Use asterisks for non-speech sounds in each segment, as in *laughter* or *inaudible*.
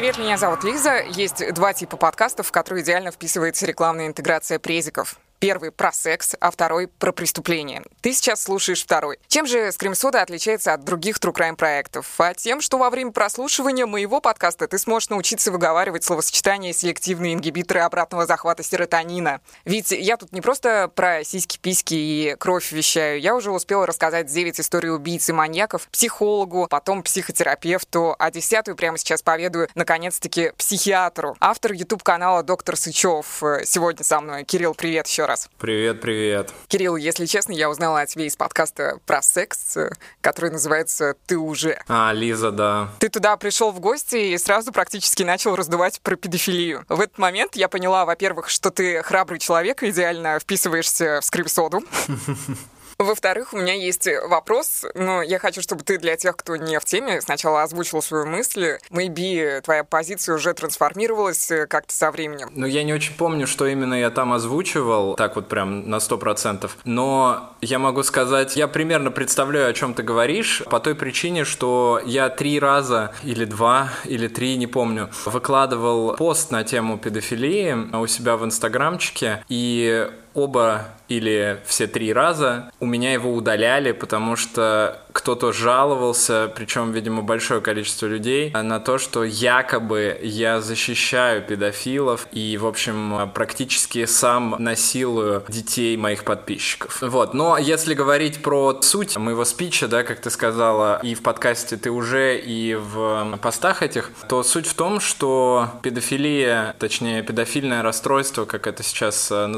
привет, меня зовут Лиза. Есть два типа подкастов, в которые идеально вписывается рекламная интеграция презиков. Первый про секс, а второй про преступление. Ты сейчас слушаешь второй. Чем же Скримсода отличается от других True Crime проектов? А тем, что во время прослушивания моего подкаста ты сможешь научиться выговаривать словосочетание селективные ингибиторы обратного захвата серотонина. Ведь я тут не просто про сиськи, письки и кровь вещаю. Я уже успела рассказать 9 историй убийц и маньяков психологу, потом психотерапевту, а десятую прямо сейчас поведаю, наконец-таки, психиатру. Автор YouTube-канала «Доктор Сычев» сегодня со мной. Кирилл, привет еще. Привет, привет. Кирилл, если честно, я узнала о тебе из подкаста про секс, который называется «Ты уже». А, Лиза, да. Ты туда пришел в гости и сразу практически начал раздувать про педофилию. В этот момент я поняла, во-первых, что ты храбрый человек, идеально вписываешься в скрипсоду. *laughs* Во-вторых, у меня есть вопрос, но я хочу, чтобы ты для тех, кто не в теме, сначала озвучил свою мысль. Maybe твоя позиция уже трансформировалась э, как-то со временем. Ну, я не очень помню, что именно я там озвучивал, так вот прям на сто процентов. Но я могу сказать, я примерно представляю, о чем ты говоришь, по той причине, что я три раза, или два, или три, не помню, выкладывал пост на тему педофилии у себя в инстаграмчике, и оба или все три раза у меня его удаляли, потому что кто-то жаловался, причем, видимо, большое количество людей, на то, что якобы я защищаю педофилов и, в общем, практически сам насилую детей моих подписчиков. Вот, но если говорить про суть моего спича, да, как ты сказала, и в подкасте ты уже, и в постах этих, то суть в том, что педофилия, точнее, педофильное расстройство, как это сейчас э,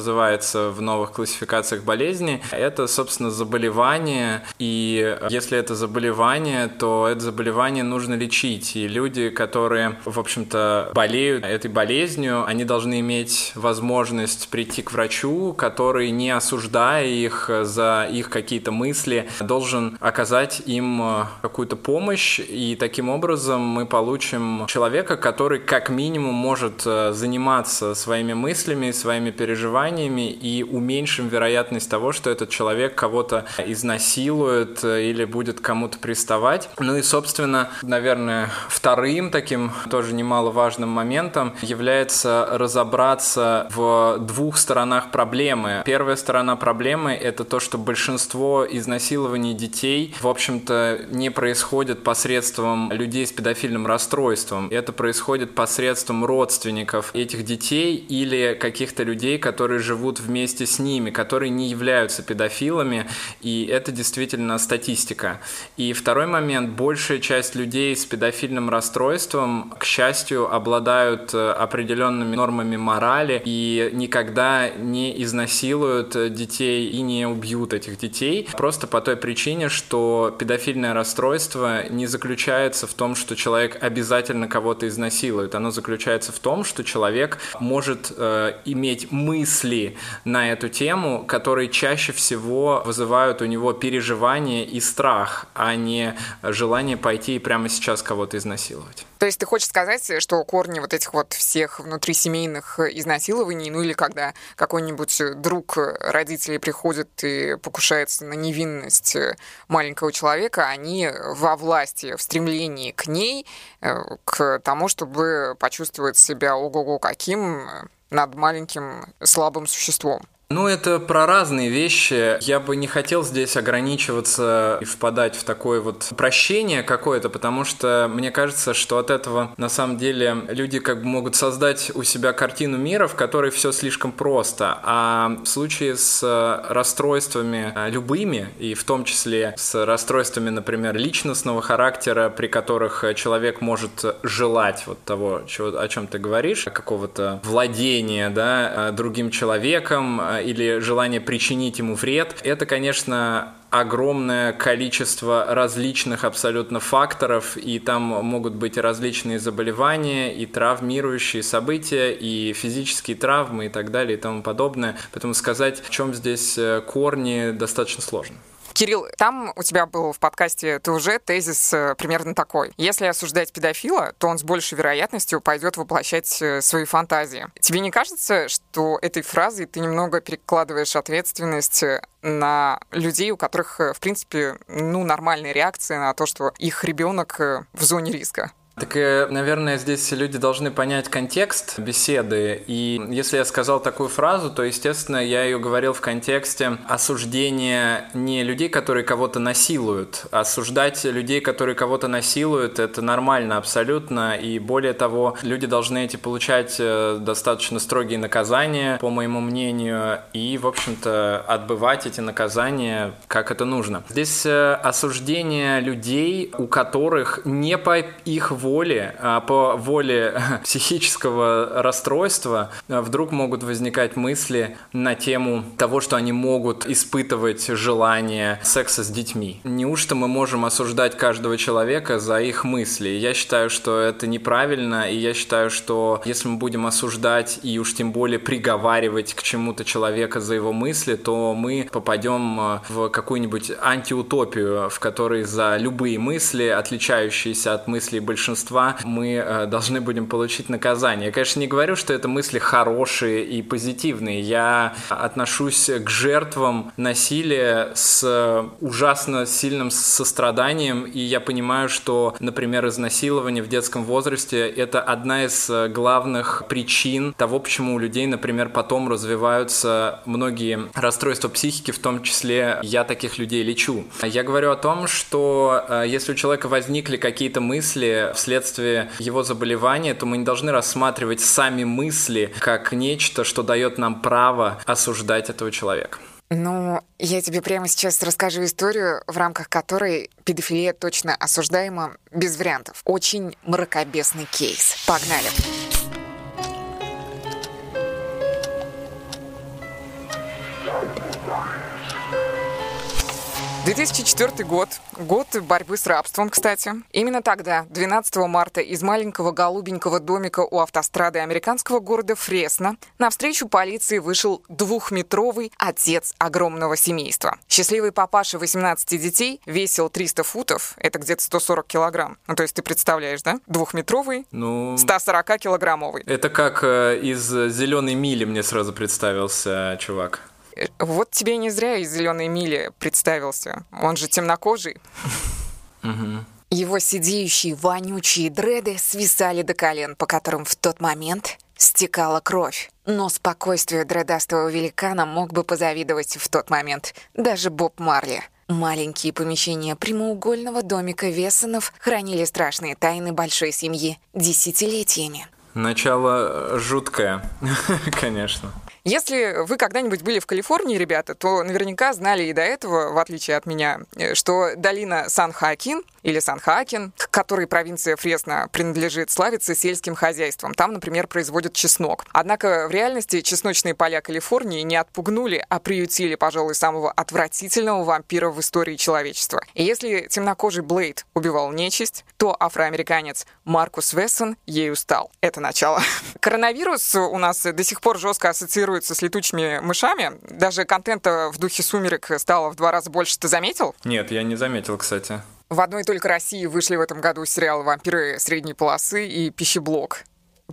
в новых классификациях болезни, это, собственно, заболевание, и если если это заболевание, то это заболевание нужно лечить. И люди, которые, в общем-то, болеют этой болезнью, они должны иметь возможность прийти к врачу, который, не осуждая их за их какие-то мысли, должен оказать им э, какую-то помощь. И таким образом мы получим человека, который как минимум может э, заниматься своими мыслями, своими переживаниями и уменьшим вероятность того, что этот человек кого-то изнасилует э, или будет кому-то приставать. Ну и, собственно, наверное, вторым таким тоже немаловажным моментом является разобраться в двух сторонах проблемы. Первая сторона проблемы — это то, что большинство изнасилований детей, в общем-то, не происходит посредством людей с педофильным расстройством. Это происходит посредством родственников этих детей или каких-то людей, которые живут вместе с ними, которые не являются педофилами, и это действительно статистика. И второй момент, большая часть людей с педофильным расстройством, к счастью, обладают э, определенными нормами морали и никогда не изнасилуют детей и не убьют этих детей, просто по той причине, что педофильное расстройство не заключается в том, что человек обязательно кого-то изнасилует, оно заключается в том, что человек может э, иметь мысли на эту тему, которые чаще всего вызывают у него переживания и страх а не желание пойти и прямо сейчас кого-то изнасиловать. То есть ты хочешь сказать, что корни вот этих вот всех внутрисемейных изнасилований, ну или когда какой-нибудь друг родителей приходит и покушается на невинность маленького человека, они во власти, в стремлении к ней, э, к тому, чтобы почувствовать себя ого-го каким над маленьким слабым существом. Ну, это про разные вещи. Я бы не хотел здесь ограничиваться и впадать в такое вот прощение какое-то, потому что мне кажется, что от этого на самом деле люди как бы могут создать у себя картину мира, в которой все слишком просто. А в случае с расстройствами а, любыми, и в том числе с расстройствами, например, личностного характера, при которых человек может желать вот того, о чем ты говоришь, какого-то владения да, другим человеком, или желание причинить ему вред, это, конечно, огромное количество различных абсолютно факторов, и там могут быть различные заболевания, и травмирующие события, и физические травмы, и так далее, и тому подобное. Поэтому сказать, в чем здесь э, корни, достаточно сложно. Кирилл, там у тебя был в подкасте «Ты уже» тезис э, примерно такой. Если осуждать педофила, то он с большей вероятностью пойдет воплощать э, свои фантазии. Тебе не кажется, что этой фразой ты немного перекладываешь ответственность э, на людей, у которых, в принципе, ну, нормальная реакция на то, что их ребенок в зоне риска? Так, э, наверное, здесь люди должны понять контекст беседы. И если я сказал такую фразу, то, естественно, я ее говорил в контексте осуждения не людей, которые кого-то насилуют. Осуждать людей, которые кого-то насилуют, это нормально абсолютно. И более того, люди должны эти получать э, достаточно строгие наказания, по моему мнению, и, в общем-то, отбывать эти наказания, как это нужно. Здесь э, осуждение людей, у которых не по их воле, а по воле *laughs* психического расстройства а, вдруг могут возникать мысли на тему того, что они могут испытывать желание секса с детьми. Неужто мы можем осуждать каждого человека за их мысли? Я считаю, что это неправильно, и я считаю, что если мы будем осуждать и уж тем более приговаривать к чему-то человека за его мысли, то мы попадем а, в какую-нибудь антиутопию, в которой за любые мысли, отличающиеся от мыслей большинства большинства мы э, должны будем получить наказание. Я, конечно, не говорю, что это мысли хорошие и позитивные. Я отношусь к жертвам насилия с ужасно сильным состраданием, и я понимаю, что, например, изнасилование в детском возрасте – это одна из главных причин того, почему у людей, например, потом развиваются многие расстройства психики, в том числе я таких людей лечу. Я говорю о том, что э, если у человека возникли какие-то мысли вследствие его заболевания, то мы не должны рассматривать сами мысли как нечто, что дает нам право осуждать этого человека. Ну, я тебе прямо сейчас расскажу историю, в рамках которой педофилия точно осуждаема без вариантов. Очень мракобесный кейс. Погнали. 2004 год, год борьбы с рабством, кстати. Именно тогда, 12 марта, из маленького голубенького домика у автострады американского города Фресно навстречу полиции вышел двухметровый отец огромного семейства. Счастливый папаша 18 детей весил 300 футов, это где-то 140 килограмм. Ну, то есть ты представляешь, да? Двухметровый, ну, 140-килограммовый. Это как э, из «Зеленой мили» мне сразу представился чувак. Вот тебе не зря из «Зеленой мили» представился. Он же темнокожий. Его сидеющие вонючие дреды свисали до колен, по которым в тот момент стекала кровь. Но спокойствию дредастого великана мог бы позавидовать в тот момент даже Боб Марли. Маленькие помещения прямоугольного домика Вессонов хранили страшные тайны большой семьи десятилетиями. Начало жуткое, *laughs* конечно. Если вы когда-нибудь были в Калифорнии, ребята, то наверняка знали и до этого, в отличие от меня, э, что долина Сан-Хоакин или Сан-Хакен, к которой провинция Фресно принадлежит, славится сельским хозяйством. Там, например, производят чеснок. Однако в реальности чесночные поля Калифорнии не отпугнули, а приютили, пожалуй, самого отвратительного вампира в истории человечества. И если темнокожий Блейд убивал нечисть, то афроамериканец Маркус Вессон ею стал. Это начало. *laughs* Коронавирус у нас до сих пор жестко ассоциируется ассоциируется с летучими мышами. Даже контента в духе «Сумерек» стало в два раза больше. Ты заметил? Нет, я не заметил, кстати. В одной только России вышли в этом году сериалы «Вампиры средней полосы» и «Пищеблок»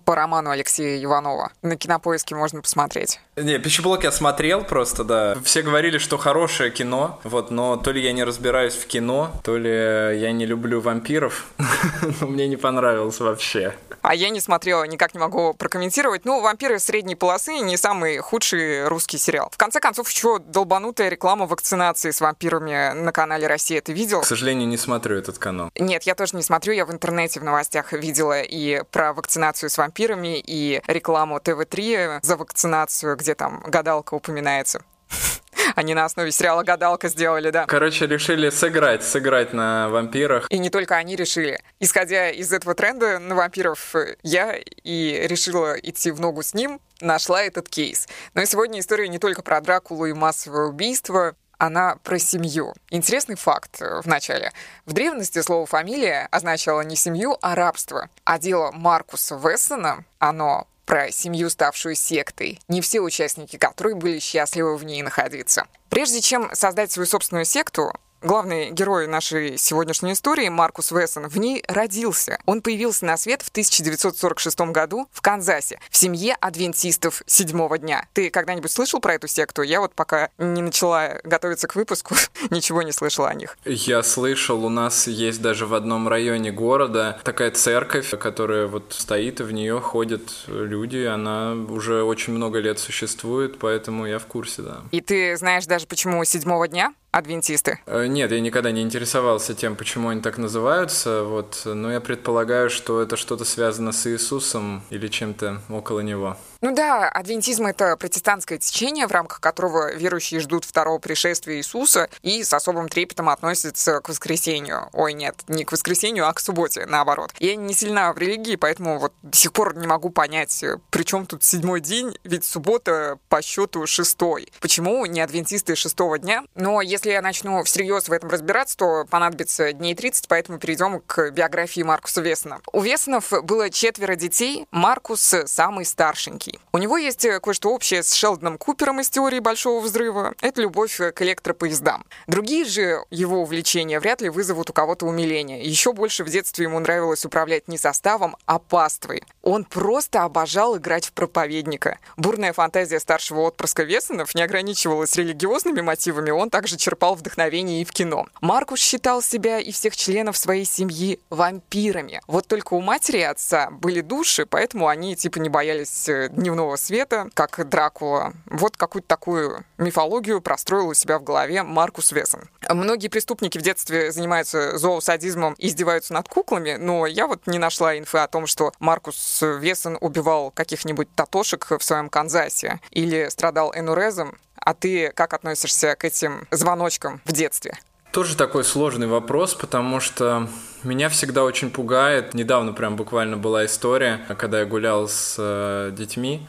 по роману Алексея Иванова. На кинопоиске можно посмотреть. Не, пищеблок я смотрел просто, да. Все говорили, что хорошее кино, вот, но то ли я не разбираюсь в кино, то ли я не люблю вампиров, *laughs* но мне не понравилось вообще. А я не смотрела, никак не могу прокомментировать. Ну, «Вампиры средней полосы» не самый худший русский сериал. В конце концов, еще долбанутая реклама вакцинации с вампирами на канале «Россия». Ты видел? К сожалению, не смотрю этот канал. Нет, я тоже не смотрю. Я в интернете в новостях видела и про вакцинацию с вампирами, и рекламу ТВ-3 за вакцинацию, где там гадалка упоминается. *laughs* Они на основе сериала «Гадалка» сделали, да. Короче, решили сыграть, сыграть на вампирах. И не только они решили. Исходя из этого тренда на вампиров, я и решила идти в ногу с ним, нашла этот кейс. Но сегодня история не только про Дракулу и массовое убийство, она про семью. Интересный факт в начале. В древности слово «фамилия» означало не семью, а рабство. А дело Маркуса Вессона, оно про семью, ставшую сектой, не все участники которой были счастливы в ней находиться. Прежде чем создать свою собственную секту, главный герой нашей сегодняшней истории, Маркус Вессон, в ней родился. Он появился на свет в 1946 году в Канзасе, в семье адвентистов седьмого дня. Ты когда-нибудь слышал про эту секту? Я вот пока не начала готовиться к выпуску, *laughs* ничего не слышала о них. Я слышал, у нас есть даже в одном районе города такая церковь, которая вот стоит, и в нее ходят люди. Она уже очень много лет существует, поэтому я в курсе, да. И ты знаешь даже, почему седьмого дня? Адвентисты? Э, нет, я никогда не интересовался тем, почему они так называются, вот, но я предполагаю, что это что-то связано с Иисусом или чем-то около него. Ну да, адвентизм — это протестантское течение, в рамках которого верующие ждут второго пришествия Иисуса и с особым трепетом относятся к воскресению. Ой, нет, не к воскресению, а к субботе, наоборот. Я не сильна в религии, поэтому вот до сих пор не могу понять, при чем тут седьмой день, ведь суббота по счету шестой. Почему не адвентисты шестого дня? Но если я начну всерьез в этом разбираться, то понадобится дней 30, поэтому перейдем к биографии Маркуса Весона. У Весонов было четверо детей, Маркус самый старшенький. Римский. У него есть э, кое-что общее с Шелдоном Купером из теории Большого Взрыва. Это любовь э, к электропоездам. Другие же его увлечения вряд ли вызовут у кого-то умиление. Еще больше в детстве ему нравилось управлять не составом, а паствой. Он просто обожал играть в проповедника. Бурная фантазия старшего отпрыска Весонов не ограничивалась религиозными мотивами, он также черпал вдохновение и в кино. Маркус считал себя и всех членов своей семьи вампирами. Вот только у матери и отца были души, поэтому они типа не боялись э, дневного света, как Дракула. Вот какую-то такую мифологию простроил у себя в голове Маркус Весон. Многие преступники в детстве занимаются зоосадизмом и издеваются над куклами, но я вот не нашла инфы о том, что Маркус Весон убивал каких-нибудь татошек в своем Канзасе или страдал энурезом. А ты как относишься к этим звоночкам в детстве? Тоже такой сложный вопрос, потому что меня всегда очень пугает. Недавно прям буквально была история, когда я гулял с э, детьми,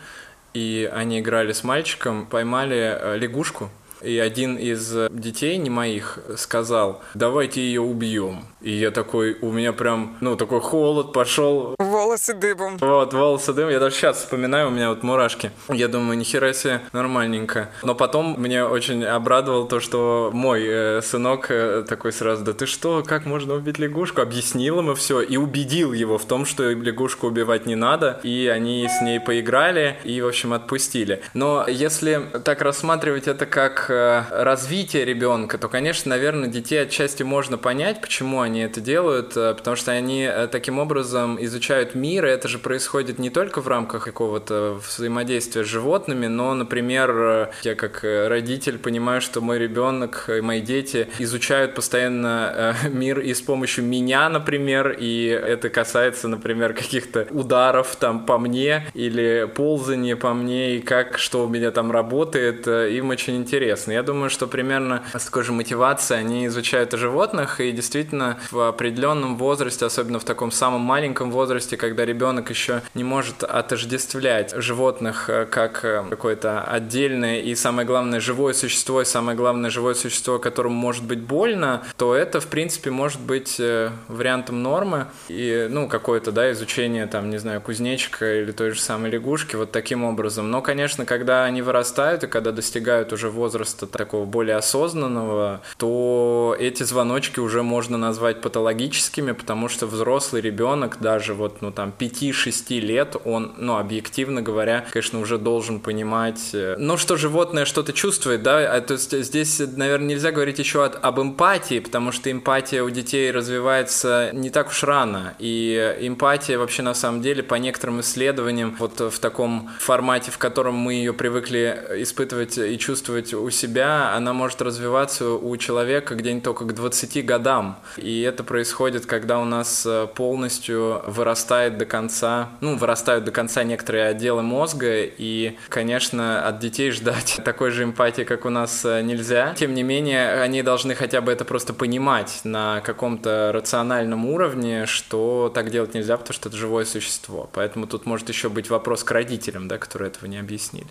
и они играли с мальчиком, поймали э, лягушку, и один из детей, не моих, сказал, давайте ее убьем. И я такой, у меня прям, ну, такой холод пошел. Волосы дыбом. Вот, волосы дыбом. Я даже сейчас вспоминаю, у меня вот мурашки. Я думаю, нихера себе, нормальненько. Но потом мне очень обрадовало то, что мой э, сынок э, такой сразу, да ты что, как можно убить лягушку? Объяснил ему все и убедил его в том, что лягушку убивать не надо. И они с ней поиграли и, в общем, отпустили. Но если так рассматривать это как э, развитие ребенка, то, конечно, наверное, детей отчасти можно понять, почему они это делают, э, потому что они э, таким образом изучают мир, и это же происходит не только в рамках какого-то взаимодействия с животными, но, например, э, я как родитель понимаю, что мой ребенок и мои дети изучают постоянно *laughs* мир и с помощью меня, например, и это касается, например, каких-то ударов там по мне или ползания по мне, и как, что у меня там работает, им очень интересно. Я думаю, что примерно с такой же мотивацией они изучают животных, и действительно в определенном возрасте, особенно в таком самом маленьком возрасте, когда ребенок еще не может отождествлять животных э, как э, какое-то отдельное и самое главное живое существо, и самое главное живое существо, которому может быть больно, то это, в принципе, может быть э, вариантом нормы. И, ну, какое-то, да, изучение, там, не знаю, кузнечика или той же самой лягушки вот таким образом. Но, конечно, когда они вырастают и когда достигают уже возраста такого более осознанного, то эти звоночки уже можно назвать патологическими, потому что взрослый ребенок, даже вот, ну, там, 5-6 лет, он, ну, объективно говоря, конечно, уже должен понимать, э, ну, что животное что-то чувствует, да, а, то есть здесь, наверное, нельзя говорить еще от, об эмпатии, потому что эмпатия у детей развивается не так уж рано, и эмпатия вообще на самом деле по некоторым исследованиям вот в таком формате, в котором мы ее привыкли испытывать и чувствовать у себя, она может развиваться у человека где-нибудь только к 20 годам. И это происходит, когда у нас э, полностью вырастает до конца, ну, вырастают до конца некоторые отделы мозга, и, конечно, от детей ждать *laughs* такой же эмпатии, как у нас, э, нельзя. Тем не менее, они должны хотя бы это просто понимать на каком-то рациональном уровне, что так делать нельзя, потому что это живое существо. Поэтому тут может еще быть вопрос к родителям, да, которые этого не объяснили.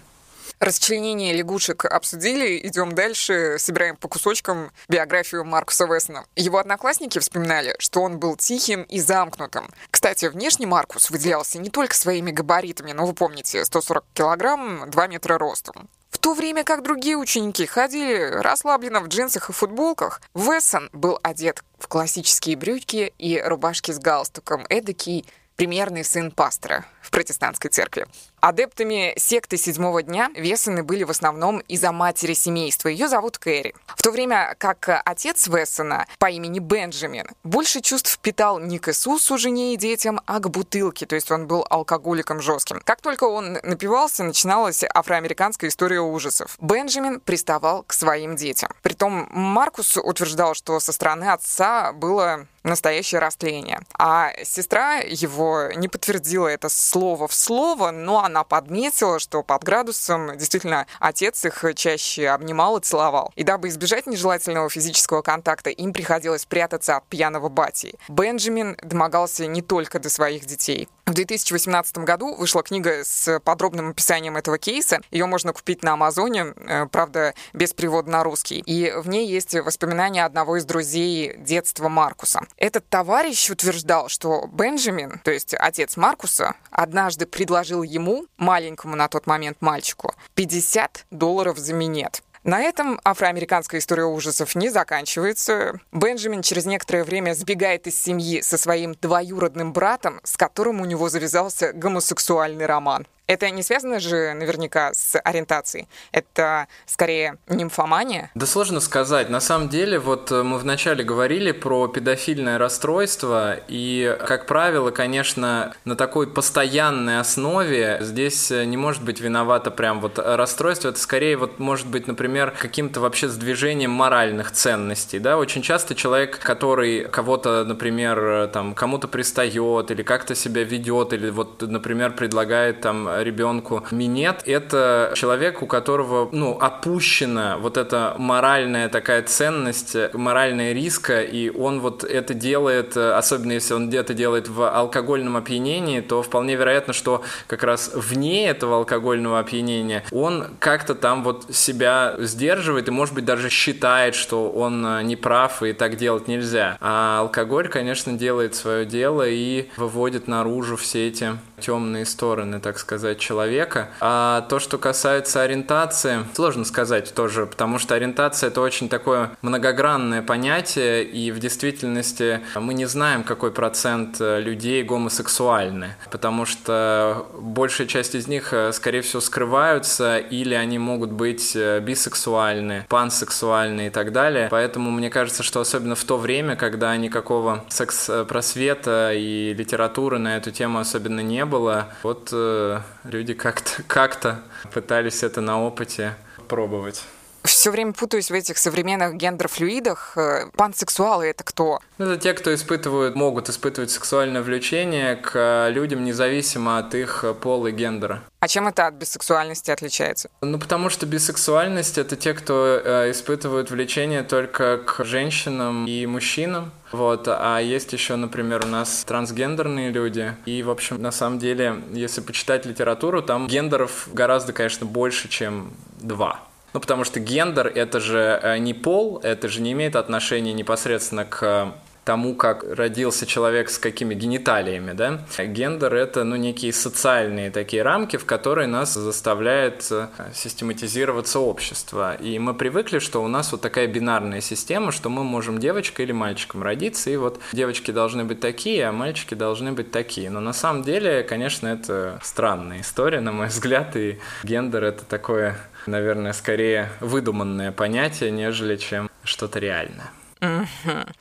Расчленение лягушек обсудили, идем дальше, собираем по кусочкам биографию Маркуса Вессона. Его одноклассники вспоминали, что он был тихим и замкнутым. Кстати, внешне Маркус выделялся не только своими габаритами, но вы помните, 140 килограмм, 2 метра ростом. В то время как другие ученики ходили расслабленно в джинсах и футболках, Вессон был одет в классические брюки и рубашки с галстуком, эдакий примерный сын пастора в протестантской церкви. Адептами секты седьмого дня Вессоны были в основном из-за матери семейства. Ее зовут Кэрри. В то время как отец Вессона по имени Бенджамин больше чувств питал не к Иисусу, жене и детям, а к бутылке, то есть он был алкоголиком жестким. Как только он напивался, начиналась афроамериканская история ужасов. Бенджамин приставал к своим детям. Притом Маркус утверждал, что со стороны отца было настоящее растление. А сестра его не подтвердила это слово в слово, но она подметила, что под градусом действительно отец их чаще обнимал и целовал. И дабы избежать нежелательного физического контакта, им приходилось прятаться от пьяного бати. Бенджамин домогался не только до своих детей. В 2018 году вышла книга с подробным описанием этого кейса. Ее можно купить на Амазоне, э, правда, без перевода на русский. И в ней есть воспоминания одного из друзей детства Маркуса. Этот товарищ утверждал, что Бенджамин, то есть отец Маркуса, однажды предложил ему, маленькому на тот момент мальчику, 50 долларов за минет. На этом афроамериканская история ужасов не заканчивается. Бенджамин через некоторое время сбегает из семьи со своим двоюродным братом, с которым у него завязался гомосексуальный роман. Это не связано же наверняка с ориентацией. Это скорее нимфомания. Да сложно сказать. На самом деле, вот э, мы вначале говорили про педофильное расстройство, и, как правило, конечно, на такой постоянной основе здесь э, не может быть виновато прям вот расстройство. Это скорее вот может быть, например, каким-то вообще сдвижением моральных ценностей. Да? Очень часто человек, который кого-то, например, э, там, кому-то пристает или как-то себя ведет, или вот, например, предлагает там ребенку минет, это человек, у которого, ну, опущена вот эта моральная такая ценность, моральная риска, и он вот это делает, особенно если он где-то делает в алкогольном опьянении, то вполне вероятно, что как раз вне этого алкогольного опьянения он как-то там вот себя сдерживает и, может быть, даже считает, что он э, не прав и так делать нельзя. А алкоголь, конечно, делает свое дело и выводит наружу все эти темные стороны, так сказать, человека. А то, что касается ориентации, сложно сказать тоже, потому что ориентация это очень такое многогранное понятие, и в действительности мы не знаем, какой процент людей гомосексуальны, потому что большая часть из них, скорее всего, скрываются, или они могут быть бисексуальны, пансексуальны и так далее. Поэтому мне кажется, что особенно в то время, когда никакого секс-просвета и литературы на эту тему особенно не было. Вот э, люди как-то как пытались это на опыте пробовать. Все время путаюсь в этих современных гендерфлюидах. Э, пансексуалы — это кто? Это те, кто испытывают, могут испытывать сексуальное влечение к э, людям независимо от их пола и гендера. А чем это от бисексуальности отличается? Ну, потому что бисексуальность — это те, кто э, испытывает влечение только к женщинам и мужчинам. Вот, а есть еще, например, у нас трансгендерные люди. И, в общем, на самом деле, если почитать литературу, там гендеров гораздо, конечно, больше, чем два. Ну, потому что гендер — это же э, не пол, это же не имеет отношения непосредственно к тому, как родился человек с какими гениталиями, да. Гендер — это, ну, некие социальные такие рамки, в которые нас заставляет э, систематизироваться общество. И мы привыкли, что у нас вот такая бинарная система, что мы можем девочкой или мальчиком родиться, и вот девочки должны быть такие, а мальчики должны быть такие. Но на самом деле, конечно, это странная история, на мой взгляд, и гендер — это такое наверное, скорее выдуманное понятие, нежели чем что-то реальное.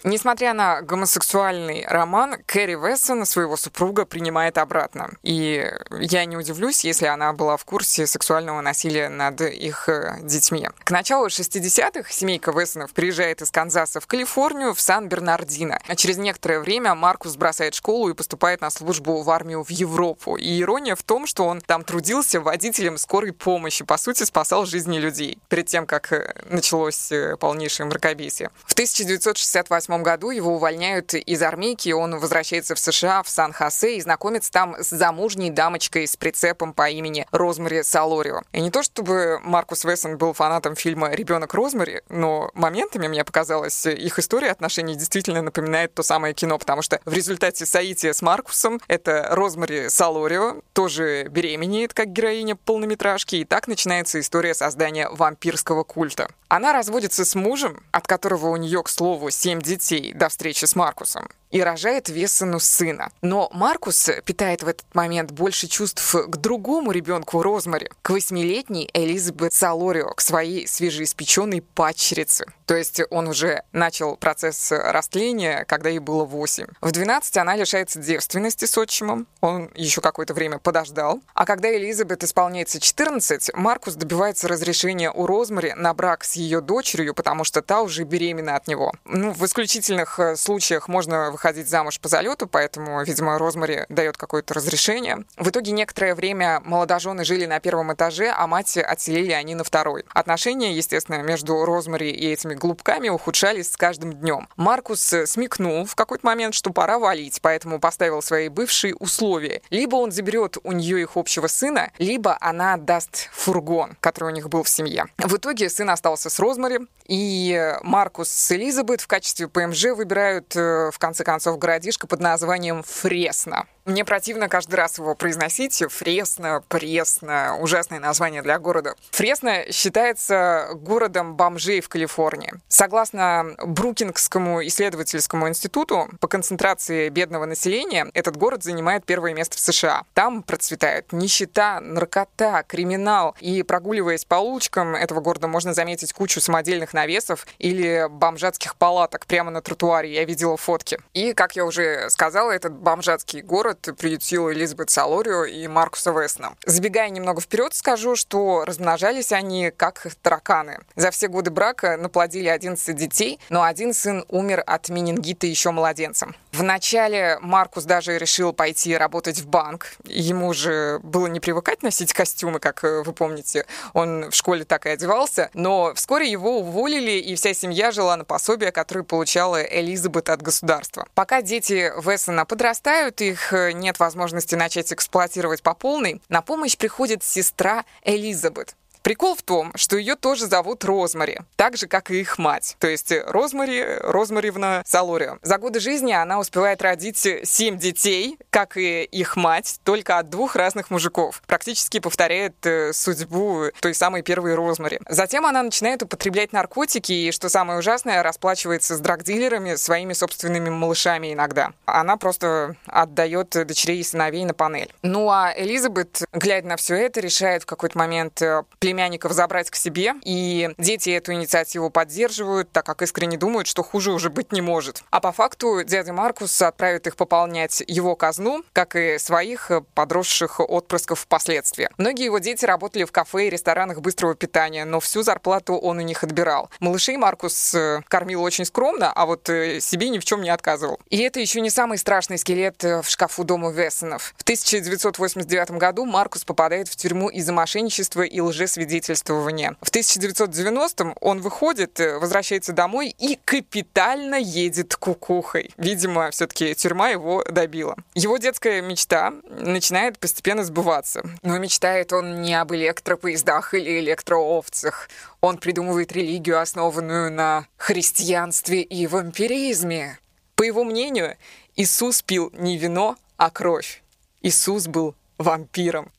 Несмотря на гомосексуальный роман, Кэрри Вессон своего супруга принимает обратно. И я не удивлюсь, если она была в курсе сексуального насилия над их э, детьми. К началу 60-х семейка Вессонов приезжает из Канзаса в Калифорнию, в Сан-Бернардино. А через некоторое время Маркус бросает школу и поступает на службу в армию в Европу. И ирония в том, что он там трудился водителем скорой помощи, по сути, спасал жизни людей перед тем, как э, началось э, полнейшее мракобесие. В 19 1968 году его увольняют из армейки, он возвращается в США, в Сан-Хосе и знакомится там с замужней дамочкой с прицепом по имени Розмари Салорио. И не то чтобы Маркус Вессон был фанатом фильма «Ребенок Розмари», но моментами, мне показалось, их история отношений действительно напоминает то самое кино, потому что в результате соития с Маркусом это Розмари Салорио тоже беременеет, как героиня полнометражки, и так начинается история создания вампирского культа. Она разводится с мужем, от которого у нее, к слову, семь детей. До встречи с Маркусом и рожает Вессону сына. Но Маркус питает в этот момент больше чувств к другому ребенку Розмари, к восьмилетней Элизабет Салорио, к своей свежеиспеченной падчерице. То есть он уже начал процесс растления, когда ей было 8. В 12 она лишается девственности с отчимом, он еще какое-то время подождал. А когда Элизабет исполняется 14, Маркус добивается разрешения у Розмари на брак с ее дочерью, потому что та уже беременна от него. Ну, в исключительных э, случаях можно выходить замуж по залету, поэтому, видимо, Розмари дает какое-то разрешение. В итоге некоторое время молодожены жили на первом этаже, а мать отселили они на второй. Отношения, естественно, между Розмари и этими глупками ухудшались с каждым днем. Маркус смекнул в какой-то момент, что пора валить, поэтому поставил свои бывшие условия. Либо он заберет у нее их общего сына, либо она отдаст фургон, который у них был в семье. В итоге сын остался с Розмари, и Маркус с Элизабет в качестве ПМЖ выбирают э, в конце городишко под названием Фресно. Мне противно каждый раз его произносить. Фресно, Пресно. Ужасное название для города. Фресно считается городом бомжей в Калифорнии. Согласно Брукингскому исследовательскому институту, по концентрации бедного населения этот город занимает первое место в США. Там процветают нищета, наркота, криминал. И прогуливаясь по улочкам этого города, можно заметить кучу самодельных навесов или бомжатских палаток прямо на тротуаре. Я видела фотки. И, как я уже сказала, этот бомжатский город год приютил Элизабет Салорио и Маркуса Весна. Забегая немного вперед, скажу, что размножались они как тараканы. За все годы брака наплодили 11 детей, но один сын умер от менингита еще младенцем. Вначале Маркус даже решил пойти работать в банк. Ему же было не привыкать носить костюмы, как э, вы помните. Он в школе так и одевался. Но вскоре его уволили, и вся семья жила на пособие, которое получала Элизабет от государства. Пока дети Вессона подрастают, их э, нет возможности начать эксплуатировать по полной, на помощь приходит сестра Элизабет. Прикол в том, что ее тоже зовут Розмари, так же, как и их мать. То есть Розмари, Розмаривна Салорио. За годы жизни она успевает родить семь детей, как и их мать, только от двух разных мужиков. Практически повторяет э, судьбу той самой первой Розмари. Затем она начинает употреблять наркотики и, что самое ужасное, расплачивается с драгдилерами своими собственными малышами иногда. Она просто отдает дочерей и сыновей на панель. Ну а Элизабет, глядя на все это, решает в какой-то момент э, племянников забрать к себе, и дети эту инициативу поддерживают, так как искренне думают, что хуже уже быть не может. А по факту дядя Маркус отправит их пополнять его казну, как и своих подросших отпрысков впоследствии. Многие его дети работали в кафе и ресторанах быстрого питания, но всю зарплату он у них отбирал. Малышей Маркус э, кормил очень скромно, а вот э, себе ни в чем не отказывал. И это еще не самый страшный скелет э, в шкафу дома Вессонов. В 1989 году Маркус попадает в тюрьму из-за мошенничества и лжесвидетельства свидетельствования. В 1990-м он выходит, э, возвращается домой и капитально едет кукухой. Видимо, все-таки тюрьма его добила. Его детская мечта начинает постепенно сбываться. Но мечтает он не об электропоездах или электроовцах. Он придумывает религию, основанную на христианстве и вампиризме. По его мнению, Иисус пил не вино, а кровь. Иисус был вампиром.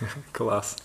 *laughs* Класс.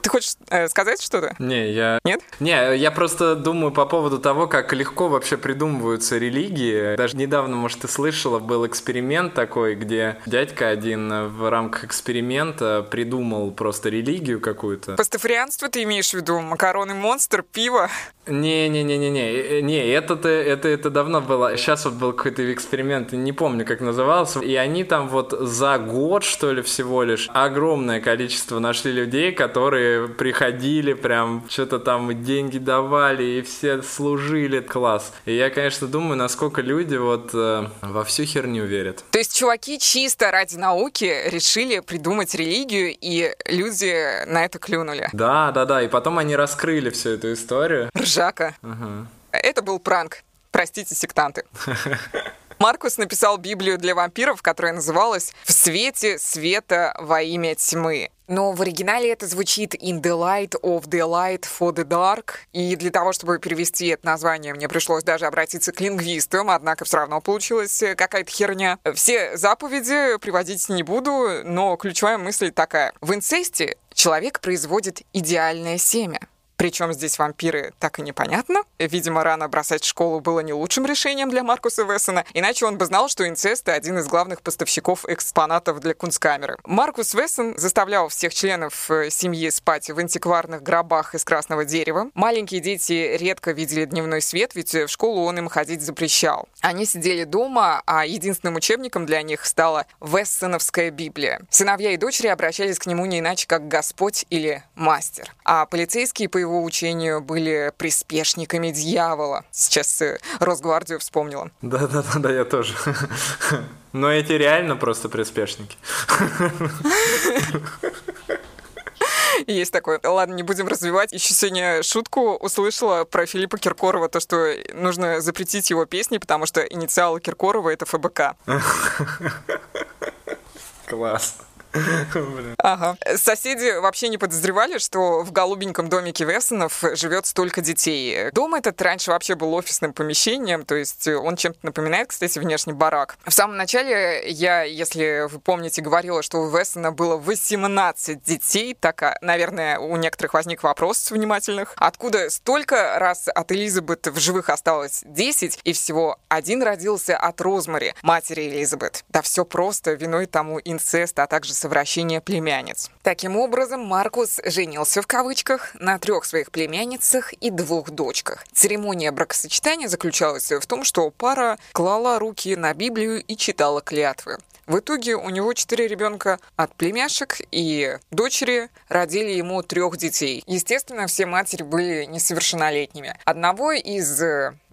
Ты хочешь э, сказать что-то? Не, я... Нет? Не, я просто думаю по поводу того, как легко вообще придумываются религии. Даже недавно, может, ты слышала, был эксперимент такой, где дядька один в рамках эксперимента придумал просто религию какую-то. Пастафарианство ты имеешь в виду? Макароны монстр, пиво? Не-не-не-не-не, не, это, это, это давно было. Сейчас вот был какой-то эксперимент, не помню, как назывался. И они там вот за год, что ли, всего лишь, огромное количество нашли людей, которые приходили, прям что-то там деньги давали, и все служили. Класс. И я, конечно, думаю, насколько люди вот э, во всю херню верят. То есть чуваки чисто ради науки решили придумать религию, и люди на это клюнули. Да, да, да. И потом они раскрыли всю эту историю Жака. Ага. Это был пранк. Простите, сектанты. *laughs* Маркус написал Библию для вампиров, которая называлась «В свете света во имя тьмы». Но в оригинале это звучит «In the light of the light for the dark». И для того, чтобы перевести это название, мне пришлось даже обратиться к лингвистам, однако все равно получилась какая-то херня. Все заповеди приводить не буду, но ключевая мысль такая. В инцесте человек производит идеальное семя. Причем здесь вампиры, так и непонятно. Видимо, рано бросать школу было не лучшим решением для Маркуса Вессона, иначе он бы знал, что инцест — один из главных поставщиков экспонатов для кунсткамеры. Маркус Вессон заставлял всех членов э, семьи спать в антикварных гробах из красного дерева. Маленькие дети редко видели дневной свет, ведь в школу он им ходить запрещал. Они сидели дома, а единственным учебником для них стала Вессоновская Библия. Сыновья и дочери обращались к нему не иначе, как Господь или Мастер. А полицейские по его его учению были приспешниками дьявола. Сейчас э, Росгвардию вспомнила. Да-да-да, да, я тоже. *laughs* Но эти реально просто приспешники. *laughs* Есть такое. Ладно, не будем развивать. Еще сегодня шутку услышала про Филиппа Киркорова, то, что нужно запретить его песни, потому что инициалы Киркорова — это ФБК. *laughs* Класс. Ага. Соседи вообще не подозревали, что в голубеньком домике Вессонов живет столько детей. Дом этот раньше вообще был офисным помещением, то есть он чем-то напоминает, кстати, внешний барак. В самом начале я, если вы помните, говорила, что у Вессона было 18 детей, так, а, наверное, у некоторых возник вопрос внимательных. Откуда столько раз от Элизабет в живых осталось 10, и всего один родился от Розмари, матери Элизабет? Да все просто, виной тому инцест, а также совращения племянниц. Таким образом, Маркус «женился» в кавычках на трех своих племянницах и двух дочках. Церемония бракосочетания заключалась в том, что пара клала руки на Библию и читала клятвы. В итоге у него четыре ребенка от племяшек, и дочери родили ему трех детей. Естественно, все матери были несовершеннолетними. Одного из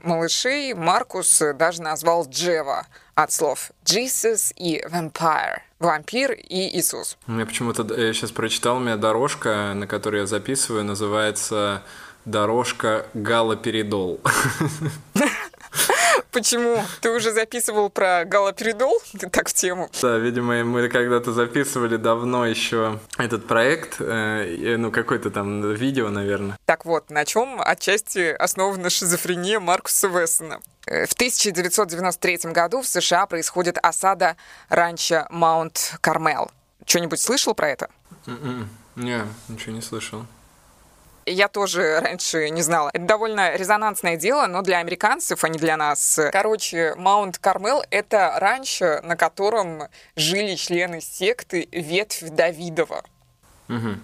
малышей Маркус даже назвал Джева от слов Jesus и Vampire. Вампир и Иисус. Меня почему-то, я сейчас прочитал, у меня дорожка, на которой я записываю, называется дорожка галоперидол. *laughs* Почему? Ты уже записывал про галоперидол? Ты так в тему. Да, видимо, мы когда-то записывали давно еще этот проект, э, ну, какое-то там видео, наверное. Так вот, на чем отчасти основана шизофрения Маркуса Вессона. Э, в 1993 году в США происходит осада ранчо Маунт Кармел. Что-нибудь слышал про это? М-м. Не, ничего не слышал я тоже раньше не знала. Это довольно резонансное дело, но для американцев, а не для нас. Короче, Маунт Кармел — это раньше, на котором жили члены секты Ветвь Давидова. Угу.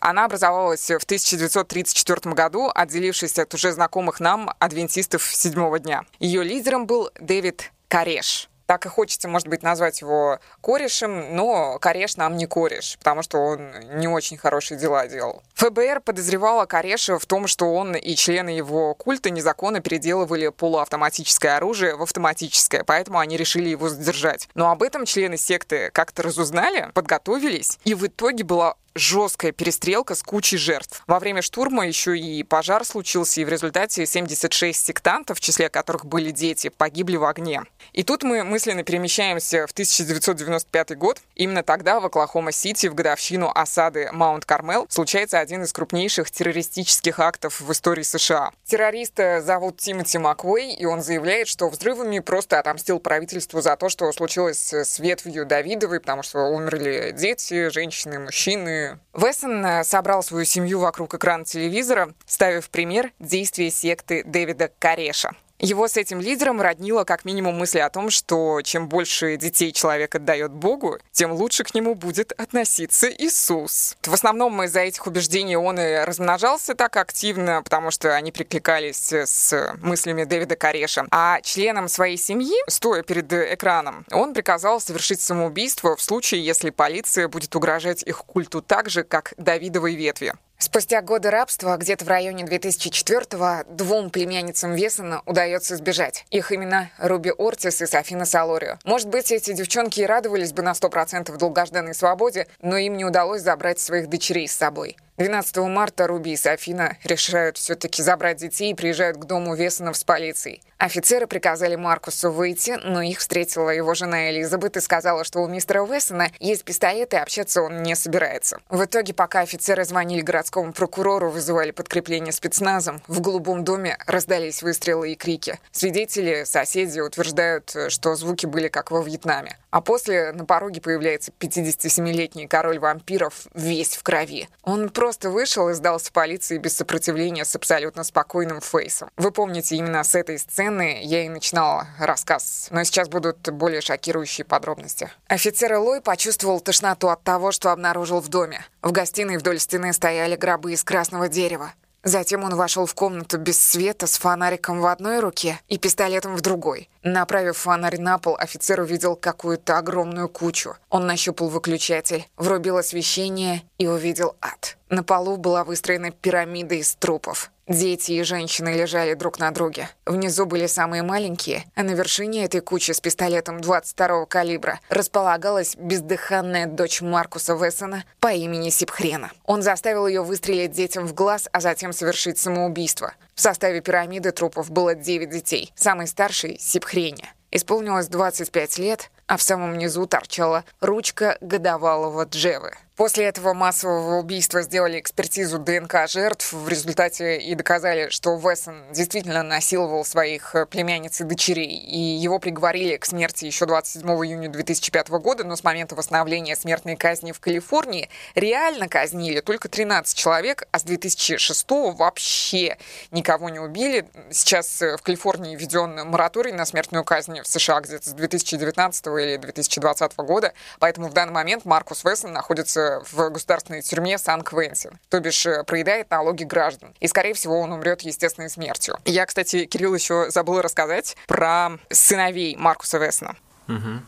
Она образовалась в 1934 году, отделившись от уже знакомых нам адвентистов седьмого дня. Ее лидером был Дэвид Кареш так и хочется, может быть, назвать его корешем, но кореш нам не кореш, потому что он не очень хорошие дела делал. ФБР подозревала Кореша в том, что он и члены его культа незаконно переделывали полуавтоматическое оружие в автоматическое, поэтому они решили его задержать. Но об этом члены секты как-то разузнали, подготовились, и в итоге была жесткая перестрелка с кучей жертв. Во время штурма еще и пожар случился, и в результате 76 сектантов, в числе которых были дети, погибли в огне. И тут мы мысленно перемещаемся в 1995 год. Именно тогда в Оклахома-Сити в годовщину осады Маунт-Кармел случается один из крупнейших террористических актов в истории США. Террориста зовут Тимоти Маквей, и он заявляет, что взрывами просто отомстил правительству за то, что случилось с ветвью Давидовой, потому что умерли дети, женщины, мужчины, Вессон э, собрал свою семью вокруг экрана телевизора, ставив пример действия секты Дэвида Кареша. Его с этим лидером роднило как минимум мысли о том, что чем больше детей человек отдает Богу, тем лучше к нему будет относиться Иисус. В основном из-за этих убеждений он и размножался так активно, потому что они прикликались с мыслями Дэвида Кареша. А членам своей семьи, стоя перед экраном, он приказал совершить самоубийство в случае, если полиция будет угрожать их культу так же, как Давидовой ветви. Спустя годы рабства, где-то в районе 2004-го, двум племянницам Весона удается сбежать. Их имена Руби Ортис и Софина Салорио. Может быть, эти девчонки и радовались бы на 100% долгожданной свободе, но им не удалось забрать своих дочерей с собой. 12 марта Руби и Софина решают все-таки забрать детей и приезжают к дому Весонов с полицией. Офицеры приказали Маркусу выйти, но их встретила его жена Элизабет и сказала, что у мистера Вессона есть пистолет и общаться он не собирается. В итоге, пока офицеры звонили городскому прокурору, вызывали подкрепление спецназом, в голубом доме раздались выстрелы и крики. Свидетели, соседи утверждают, что звуки были как во Вьетнаме. А после на пороге появляется 57-летний король вампиров, весь в крови. Он просто вышел и сдался полиции без сопротивления с абсолютно спокойным фейсом. Вы помните, именно с этой сцены я и начинала рассказ, но сейчас будут более шокирующие подробности. Офицер Элой почувствовал тошноту от того, что обнаружил в доме. В гостиной вдоль стены стояли гробы из красного дерева. Затем он вошел в комнату без света с фонариком в одной руке и пистолетом в другой. Направив фонарь на пол, офицер увидел какую-то огромную кучу. Он нащупал выключатель, врубил освещение и увидел ад. На полу была выстроена пирамида из трупов. Дети и женщины лежали друг на друге. Внизу были самые маленькие, а на вершине этой кучи с пистолетом 22-го калибра располагалась бездыханная дочь Маркуса Вессона по имени Сипхрена. Он заставил ее выстрелить детям в глаз, а затем совершить самоубийство. В составе пирамиды трупов было 9 детей. Самый старший — Сипхреня. Исполнилось 25 лет, а в самом низу торчала ручка годовалого Джевы. После этого массового убийства сделали экспертизу ДНК жертв. В результате и доказали, что Вессон действительно насиловал своих э, племянниц и дочерей. И его приговорили к смерти еще 27 июня 2005 года, но с момента восстановления смертной казни в Калифорнии реально казнили только 13 человек, а с 2006 вообще никого не убили. Сейчас э, в Калифорнии введен мораторий на смертную казнь в США где-то с 2019 или 2020 года, поэтому в данный момент Маркус Вессон находится в государственной тюрьме Сан-Квентин, то бишь э, проедает налоги граждан. И, скорее всего, он умрет естественной смертью. Я, кстати, Кирилл еще забыл рассказать про сыновей Маркуса Вессона. Угу.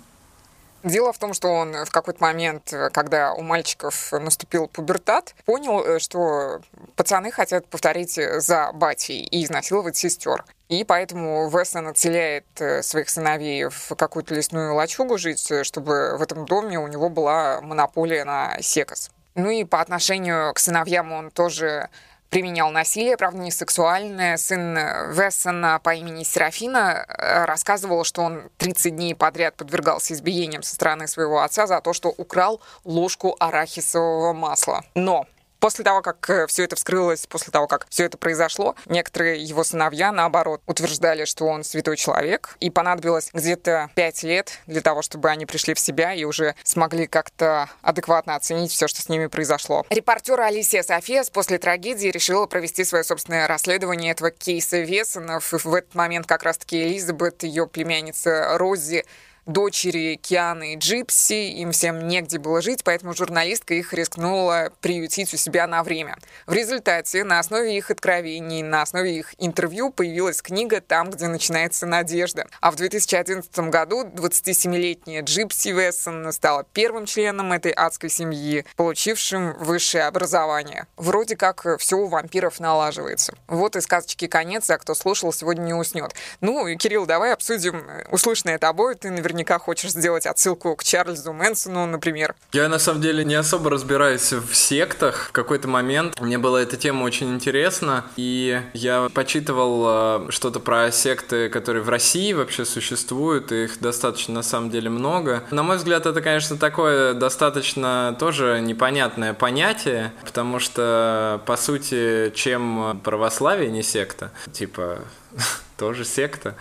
Дело в том, что он в какой-то момент, э, когда у мальчиков наступил пубертат, понял, э, что пацаны хотят повторить за батей и изнасиловать сестер. И поэтому Вессон отселяет своих сыновей в какую-то лесную лачугу жить, чтобы в этом доме у него была монополия на секас. Ну и по отношению к сыновьям он тоже применял насилие, правда, не сексуальное. Сын Вессона по имени Серафина э, рассказывал, что он 30 дней подряд подвергался избиениям со стороны своего отца за то, что украл ложку арахисового масла. Но После того, как э, все это вскрылось, после того, как все это произошло, некоторые его сыновья, наоборот, утверждали, что он святой человек, и понадобилось где-то пять лет для того, чтобы они пришли в себя и уже смогли как-то адекватно оценить все, что с ними произошло. Репортер Алисия Софиас после трагедии решила провести свое собственное расследование этого кейса Весонов. В этот момент как раз-таки Элизабет, ее племянница Рози, дочери Кианы и Джипси, им всем негде было жить, поэтому журналистка их рискнула приютить у себя на время. В результате на основе их откровений, на основе их интервью появилась книга «Там, где начинается надежда». А в 2011 году 27-летняя Джипси Вессон стала первым членом этой адской семьи, получившим высшее образование. Вроде как все у вампиров налаживается. Вот и сказочки конец, а кто слушал, сегодня не уснет. Ну, Кирилл, давай обсудим услышанное тобой. Ты наверняка наверняка хочешь сделать отсылку к Чарльзу Мэнсону, например. Я на самом деле не особо разбираюсь в сектах. В какой-то момент мне была эта тема очень интересна, и я почитывал э, что-то про секты, которые в России вообще существуют, и их достаточно на самом деле много. На мой взгляд, это, конечно, такое достаточно тоже непонятное понятие, потому что, по сути, чем православие не секта, типа *laughs* тоже секта.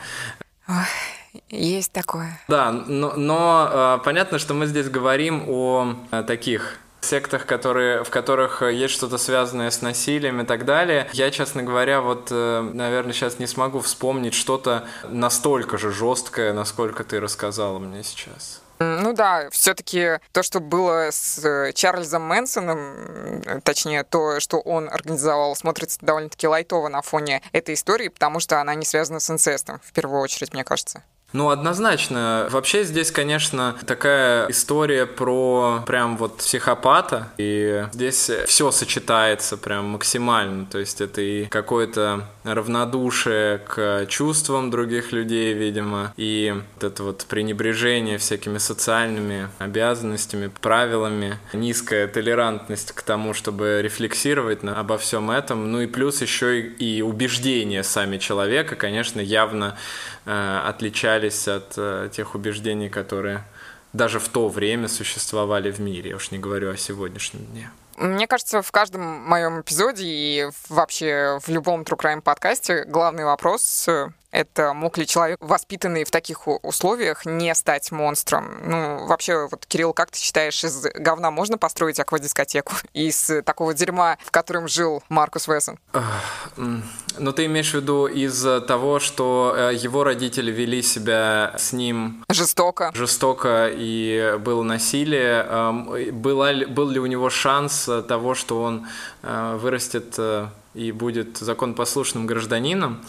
Ой. Есть такое. Да, но, но э, понятно, что мы здесь говорим о э, таких сектах, которые, в которых есть что-то связанное с насилием и так далее. Я, честно говоря, вот, э, наверное, сейчас не смогу вспомнить что-то настолько же жесткое, насколько ты рассказала мне сейчас. Ну да, все-таки то, что было с Чарльзом Мэнсоном, точнее, то, что он организовал, смотрится довольно-таки лайтово на фоне этой истории, потому что она не связана с инцестом, в первую очередь, мне кажется. Ну, однозначно. Вообще здесь, конечно, такая история про прям вот психопата, и здесь все сочетается прям максимально. То есть это и какое-то равнодушие к чувствам других людей, видимо, и вот это вот пренебрежение всякими социальными обязанностями, правилами, низкая толерантность к тому, чтобы рефлексировать на, обо всем этом, ну и плюс еще и, и убеждения сами человека, конечно, явно отличались от э, тех убеждений, которые даже в то время существовали в мире. Я уж не говорю о сегодняшнем дне. Мне кажется, в каждом моем эпизоде и вообще в любом True Crime подкасте главный вопрос это мог ли человек, воспитанный в таких условиях, не стать монстром? Ну, вообще, вот, Кирилл, как ты считаешь, из говна можно построить аквадискотеку? *laughs* Из такого дерьма, в котором жил Маркус Вессон? Ну, ты имеешь в виду из того, что э, его родители вели себя с ним... Жестоко. Жестоко, и было насилие. Была, был ли у него шанс того, что он э, вырастет э, и будет законопослушным гражданином?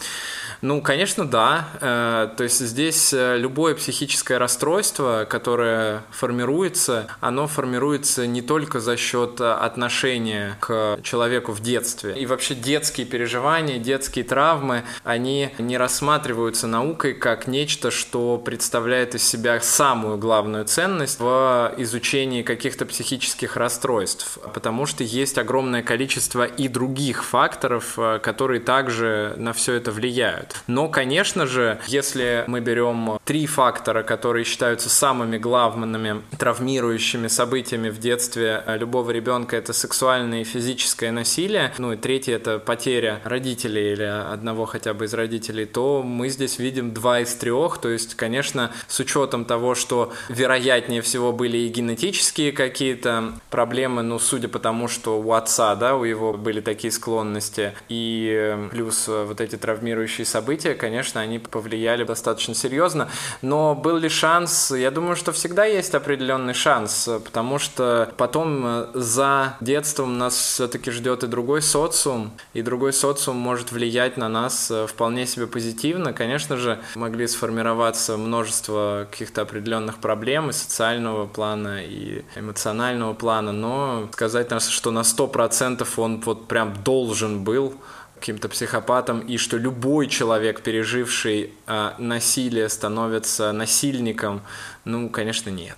Ну, конечно, да. Э, то есть здесь э, любое психическое расстройство, которое формируется, оно формируется не только за счет э, отношения к человеку в детстве. И вообще детские переживания, детские травмы, они не рассматриваются наукой как нечто, что представляет из себя самую главную ценность в изучении каких-то психических расстройств. Потому что есть огромное количество и других факторов, которые также на все это влияют. Но, конечно же, если мы берем три фактора, которые считаются самыми главными травмирующими событиями в детстве любого ребенка, это сексуальное и физическое насилие, ну и третье это потеря родителей или одного хотя бы из родителей, то мы здесь видим два из трех, то есть, конечно, с учетом того, что вероятнее всего были и генетические какие-то проблемы, ну, судя по тому, что у отца, да, у его были такие склонности, и плюс вот эти травмирующие события, события, конечно, они повлияли достаточно серьезно. Но был ли шанс? Я думаю, что всегда есть определенный шанс, потому что потом э, за детством нас все-таки ждет и другой социум, и другой социум может влиять на нас э, вполне себе позитивно. Конечно же, могли сформироваться множество каких-то определенных проблем и социального плана, и эмоционального плана, но сказать, что на 100% он вот прям должен был каким-то психопатом, и что любой человек, переживший э, насилие, становится насильником, ну, конечно, нет.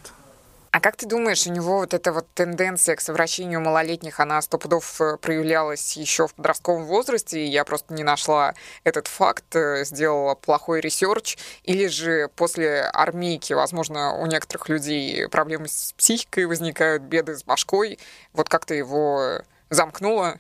А как ты думаешь, у него вот эта вот тенденция к совращению малолетних, она сто пудов э, проявлялась еще в подростковом возрасте, и я просто не нашла этот факт, э, сделала плохой research, или же после армейки, возможно, у некоторых людей проблемы с психикой возникают, беды с башкой, вот как-то его замкнуло,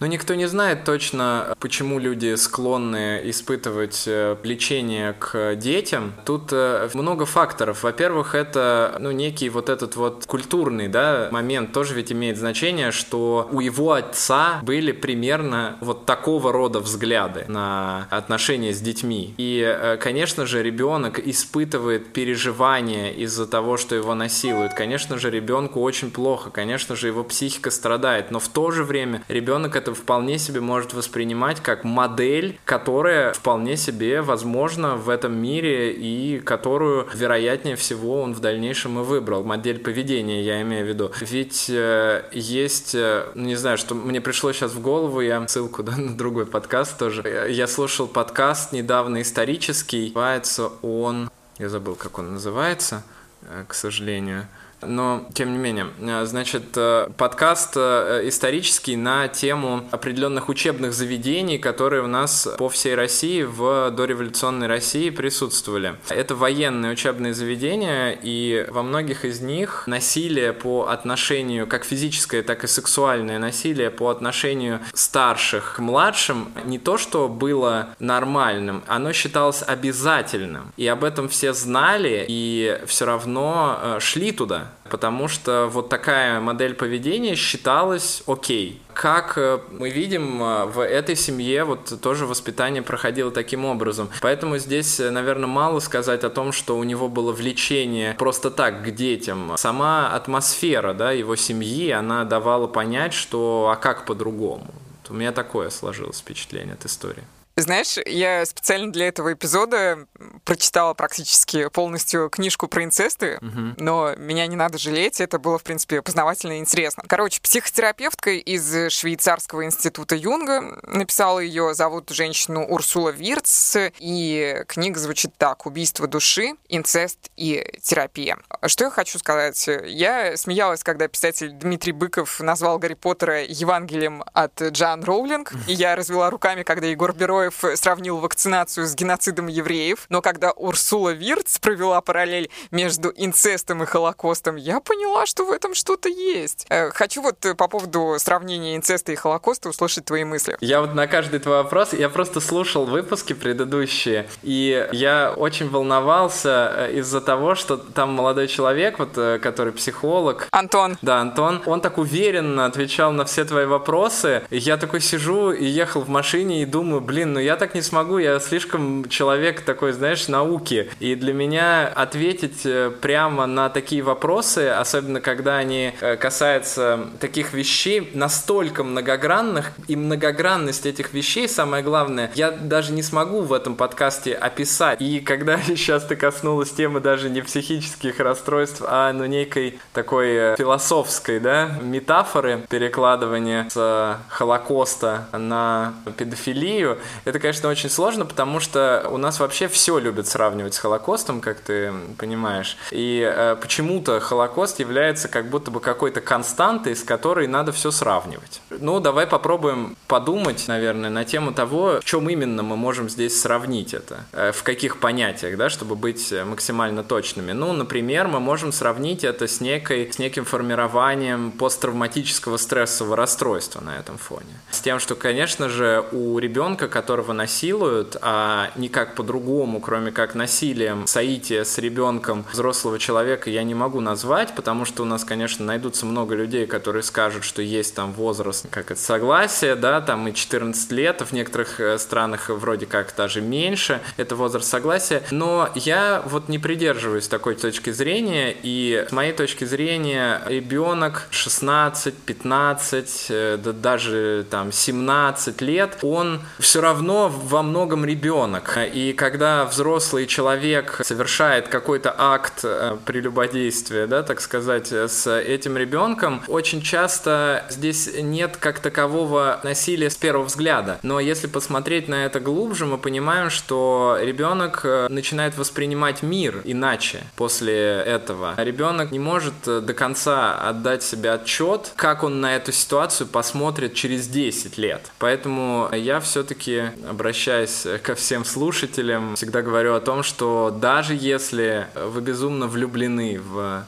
но никто не знает точно, почему люди склонны испытывать э, влечение к детям. Тут э, много факторов. Во-первых, это ну, некий вот этот вот культурный да, момент тоже ведь имеет значение, что у его отца были примерно вот такого рода взгляды на отношения с детьми. И, э, конечно же, ребенок испытывает переживания из-за того, что его насилуют. Конечно же, ребенку очень плохо, конечно же, его психика страдает, но в то же время ребенок ребенок это вполне себе может воспринимать как модель, которая вполне себе возможна в этом мире и которую, вероятнее всего, он в дальнейшем и выбрал. Модель поведения, я имею в виду. Ведь э, есть, э, не знаю, что мне пришло сейчас в голову, я *laughs* ссылку да, на другой подкаст тоже. Я слушал подкаст недавно исторический, называется он, я забыл, как он называется, э, к сожалению, но, тем не менее, э, значит, э, подкаст э, исторический на тему определенных учебных заведений, которые у нас по всей России в дореволюционной России присутствовали. Это военные учебные заведения, и во многих из них насилие по отношению, как физическое, так и сексуальное насилие по отношению старших к младшим не то, что было нормальным, оно считалось обязательным. И об этом все знали, и все равно шли туда потому что вот такая модель поведения считалась окей. Как э, мы видим, э, в этой семье вот тоже воспитание проходило таким образом. Поэтому здесь, э, наверное, мало сказать о том, что у него было влечение просто так к детям. Сама атмосфера да, его семьи, она давала понять, что а как по-другому. У меня такое сложилось впечатление от истории. Знаешь, я специально для этого эпизода прочитала практически полностью книжку про инцесты, угу. но меня не надо жалеть, это было, в принципе, познавательно и интересно. Короче, психотерапевтка из швейцарского института Юнга написала ее, зовут женщину Урсула Вирц, и книга звучит так «Убийство души, инцест и терапия». Что я хочу сказать? Я смеялась, когда писатель Дмитрий Быков назвал Гарри Поттера Евангелием от Джан Роулинг, и я развела руками, когда Егор Бероев сравнил вакцинацию с геноцидом евреев, но когда Урсула Вирц провела параллель между инцестом и Холокостом, я поняла, что в этом что-то есть. Э, хочу вот по поводу сравнения инцеста и Холокоста услышать твои мысли. Я вот на каждый твой вопрос, я просто слушал выпуски предыдущие, и я очень волновался э, из-за того, что там молодой человек, вот, э, который психолог. Антон. Да, Антон. Он так уверенно отвечал на все твои вопросы. Я такой сижу и ехал в машине и думаю, блин, ну я так не смогу, я слишком человек такой, знаешь, науки. И для меня ответить э, прямо на такие вопросы, особенно когда они касаются таких вещей настолько многогранных, и многогранность этих вещей, самое главное, я даже не смогу в этом подкасте описать. И когда *laughs* сейчас ты коснулась темы даже не психических расстройств, а ну некой такой э, философской, да, метафоры перекладывания с Холокоста на педофилию, это, конечно, очень сложно, потому что у нас вообще все любят сравнивать с Холокостом, как ты понимаешь. И э, почему-то Холокост является как будто бы какой-то константой, с которой надо все сравнивать. Ну, давай попробуем подумать, наверное, на тему того, в чем именно мы можем здесь сравнить это, э, в каких понятиях, да, чтобы быть максимально точными. Ну, например, мы можем сравнить это с, некой, с неким формированием посттравматического стрессового расстройства на этом фоне. С тем, что, конечно же, у ребенка, которого насилуют, а никак по-другому, кроме как насилием, соитие с ребенком взрослого человека я не могу назвать, потому что у нас, конечно, найдутся много людей, которые скажут, что есть там возраст, как это, согласие, да, там и 14 лет, в некоторых э, странах вроде как даже меньше, это возраст согласия, но я вот не придерживаюсь такой точки зрения, и с моей точки зрения ребенок 16, 15, э, да даже там 17 лет, он все равно во многом ребенок, и когда взрослый человек совершает какой-то акт э, прелюбодействия, да, так сказать, с этим ребенком, очень часто здесь нет как такового насилия с первого взгляда. Но если посмотреть на это глубже, мы понимаем, что ребенок э, начинает воспринимать мир иначе после этого. Ребенок не может э, до конца отдать себе отчет, как он на эту ситуацию посмотрит через 10 лет. Поэтому я все-таки, обращаясь ко всем слушателям, всегда говорю о том, что даже если вы безумно влюблены в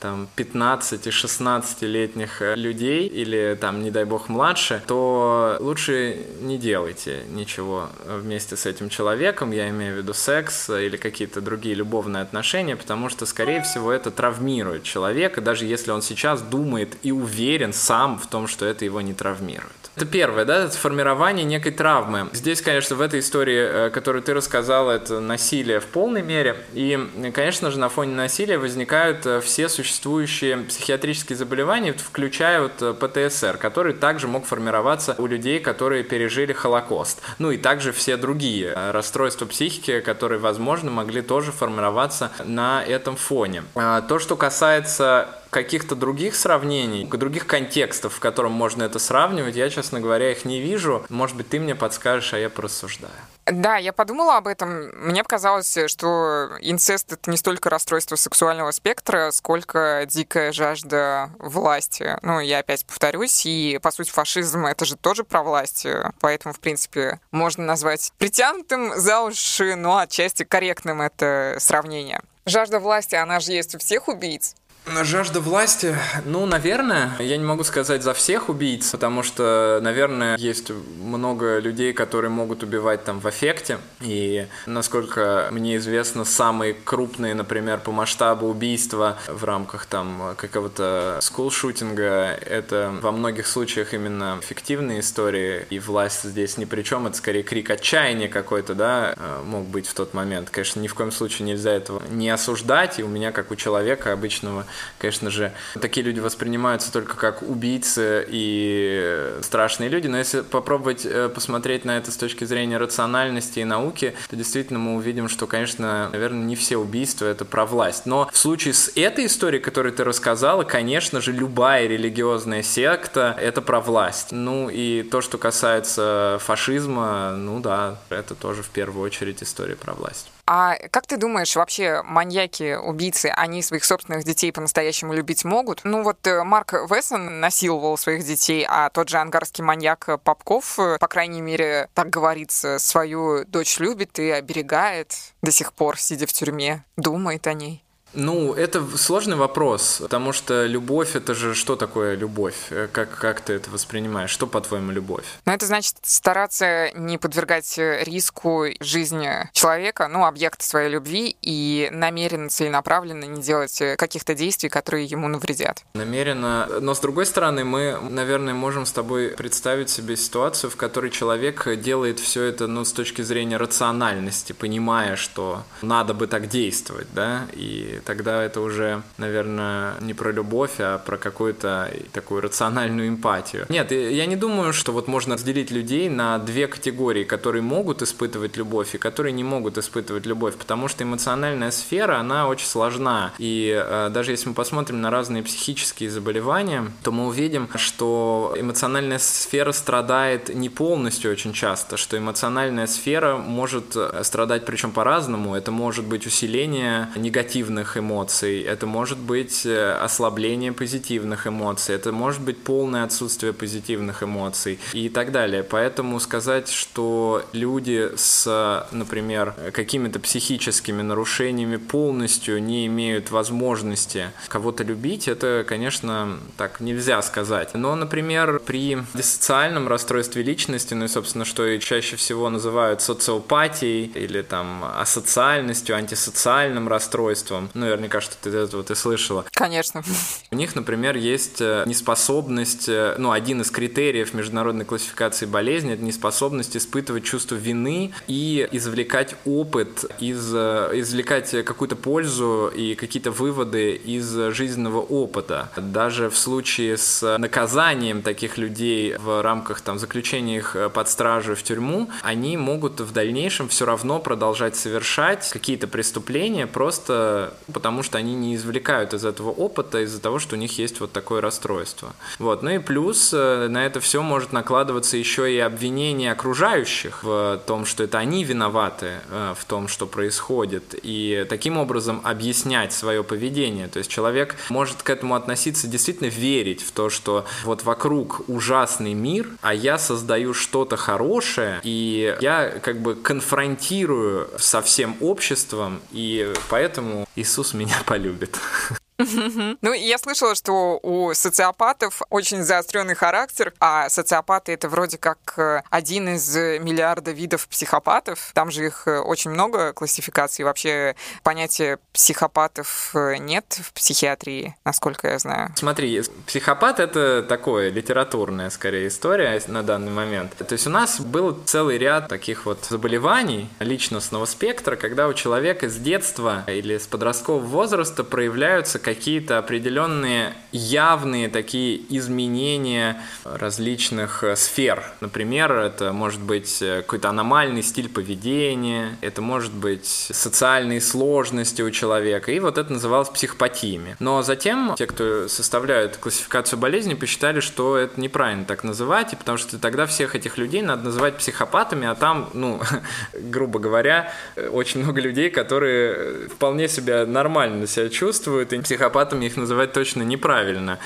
там 15 и 16-летних э, людей или там, не дай бог, младше, то лучше не делайте ничего вместе с этим человеком, я имею в виду секс или какие-то другие любовные отношения, потому что, скорее всего, это травмирует человека, даже если он сейчас думает и уверен сам в том, что это его не травмирует. Это первое, да, это формирование некой травмы. Здесь, конечно, в этой истории, э, которую ты рассказала, это насилие в полной мере. И, конечно же, на фоне насилия возникают э, все существующие психиатрические заболевания, включая вот э, ПТСР, который также мог формироваться у людей, которые пережили Холокост. Ну и также все другие расстройства психики, которые, возможно, могли тоже формироваться на этом фоне. А то, что касается каких-то других сравнений, других контекстов, в котором можно это сравнивать, я, честно говоря, их не вижу. Может быть, ты мне подскажешь, а я порассуждаю. Да, я подумала об этом. Мне показалось, что инцест — это не столько расстройство сексуального спектра, сколько дикая жажда власти. Ну, я опять повторюсь, и, по сути, фашизм — это же тоже про власть, поэтому, в принципе, можно назвать притянутым за уши, но отчасти корректным это сравнение. Жажда власти, она же есть у всех убийц. Жажда власти, ну, наверное, я не могу сказать за всех убийц, потому что, наверное, есть много людей, которые могут убивать там в аффекте, и, насколько мне известно, самые крупные, например, по масштабу убийства в рамках там какого-то скулшутинга, это во многих случаях именно фиктивные истории, и власть здесь ни при чем, это скорее крик отчаяния какой-то, да, э, мог быть в тот момент. Конечно, ни в коем случае нельзя этого не осуждать, и у меня, как у человека обычного, конечно же, такие люди воспринимаются только как убийцы и страшные люди, но если попробовать э, посмотреть на это с точки зрения рациональности и науки, то действительно мы увидим, что, конечно, наверное, не все убийства — это про власть. Но в случае с этой историей, которую ты рассказала, конечно же, любая религиозная секта — это про власть. Ну и то, что касается фашизма, ну да, это тоже в первую очередь история про власть. А как ты думаешь, вообще маньяки, убийцы, они своих собственных детей по-настоящему любить могут? Ну вот э, Марк Вессон насиловал своих детей, а тот же ангарский маньяк Попков, э, по крайней мере, так говорится, свою дочь любит и оберегает до сих пор, сидя в тюрьме, думает о ней. Ну, это сложный вопрос, потому что любовь это же что такое любовь? Э, как, как ты это воспринимаешь? Что, по-твоему, любовь? Ну, это значит стараться не подвергать риску жизни человека, ну, объекта своей любви, и намеренно, целенаправленно не делать каких-то действий, которые ему навредят. Намеренно. Но, с другой стороны, мы, наверное, можем с тобой представить себе ситуацию, в которой человек делает все это, ну, с точки зрения рациональности, понимая, что надо бы так действовать, да, и тогда это уже, наверное, не про любовь, а про какую-то такую рациональную эмпатию. Нет, я не думаю, что вот можно разделить людей на две категории, которые могут испытывать любовь и которые не могут испытывать любовь, потому что эмоциональная сфера, она очень сложна. И э, даже если мы посмотрим на разные психические заболевания, то мы увидим, что эмоциональная сфера страдает не полностью очень часто, что эмоциональная сфера может э, страдать причем по-разному. Это может быть усиление негативных негативных эмоций, это может быть э, ослабление позитивных эмоций, это может быть полное отсутствие позитивных эмоций и так далее. Поэтому сказать, что люди с, например, какими-то психическими нарушениями полностью не имеют возможности кого-то любить, это, конечно, так нельзя сказать. Но, например, при диссоциальном расстройстве личности, ну и, собственно, что и чаще всего называют социопатией или там асоциальностью, антисоциальным расстройством, наверняка, что ты этого ты слышала. Конечно. У них, например, есть э, неспособность, э, ну, один из критериев международной классификации болезни – это неспособность испытывать чувство вины и извлекать опыт, из, э, извлекать какую-то пользу и какие-то выводы из жизненного опыта. Даже в случае с наказанием таких людей в рамках там, заключения их под стражу в тюрьму, они могут в дальнейшем все равно продолжать совершать какие-то преступления, просто потому что они не извлекают из этого опыта из-за того, что у них есть вот такое расстройство. Вот. Ну и плюс э, на это все может накладываться еще и обвинение окружающих в том, что это они виноваты э, в том, что происходит, и таким образом объяснять свое поведение. То есть человек может к этому относиться, действительно верить в то, что вот вокруг ужасный мир, а я создаю что-то хорошее, и я как бы конфронтирую со всем обществом, и поэтому Иисус Иисус меня *laughs* полюбит. Ну, я слышала, что у социопатов очень заостренный характер, а социопаты это вроде как э, один из миллиарда видов психопатов. Там же их э, очень много классификаций. Вообще понятия психопатов э, нет в психиатрии, насколько я знаю. Смотри, психопат это такое литературная скорее история на данный момент. То есть у нас был целый ряд таких вот заболеваний личностного спектра, когда у человека с детства или с подросткового возраста проявляются какие-то определенные явные такие изменения различных э, сфер. Например, это может быть э, какой-то аномальный стиль поведения, это может быть социальные сложности у человека, и вот это называлось психопатиями. Но затем те, кто составляют классификацию болезней, посчитали, что это неправильно так называть, и потому что тогда всех этих людей надо называть психопатами, а там, ну, *laughs* грубо говоря, очень много людей, которые вполне себя нормально себя чувствуют, и психопатами их называть точно неправильно.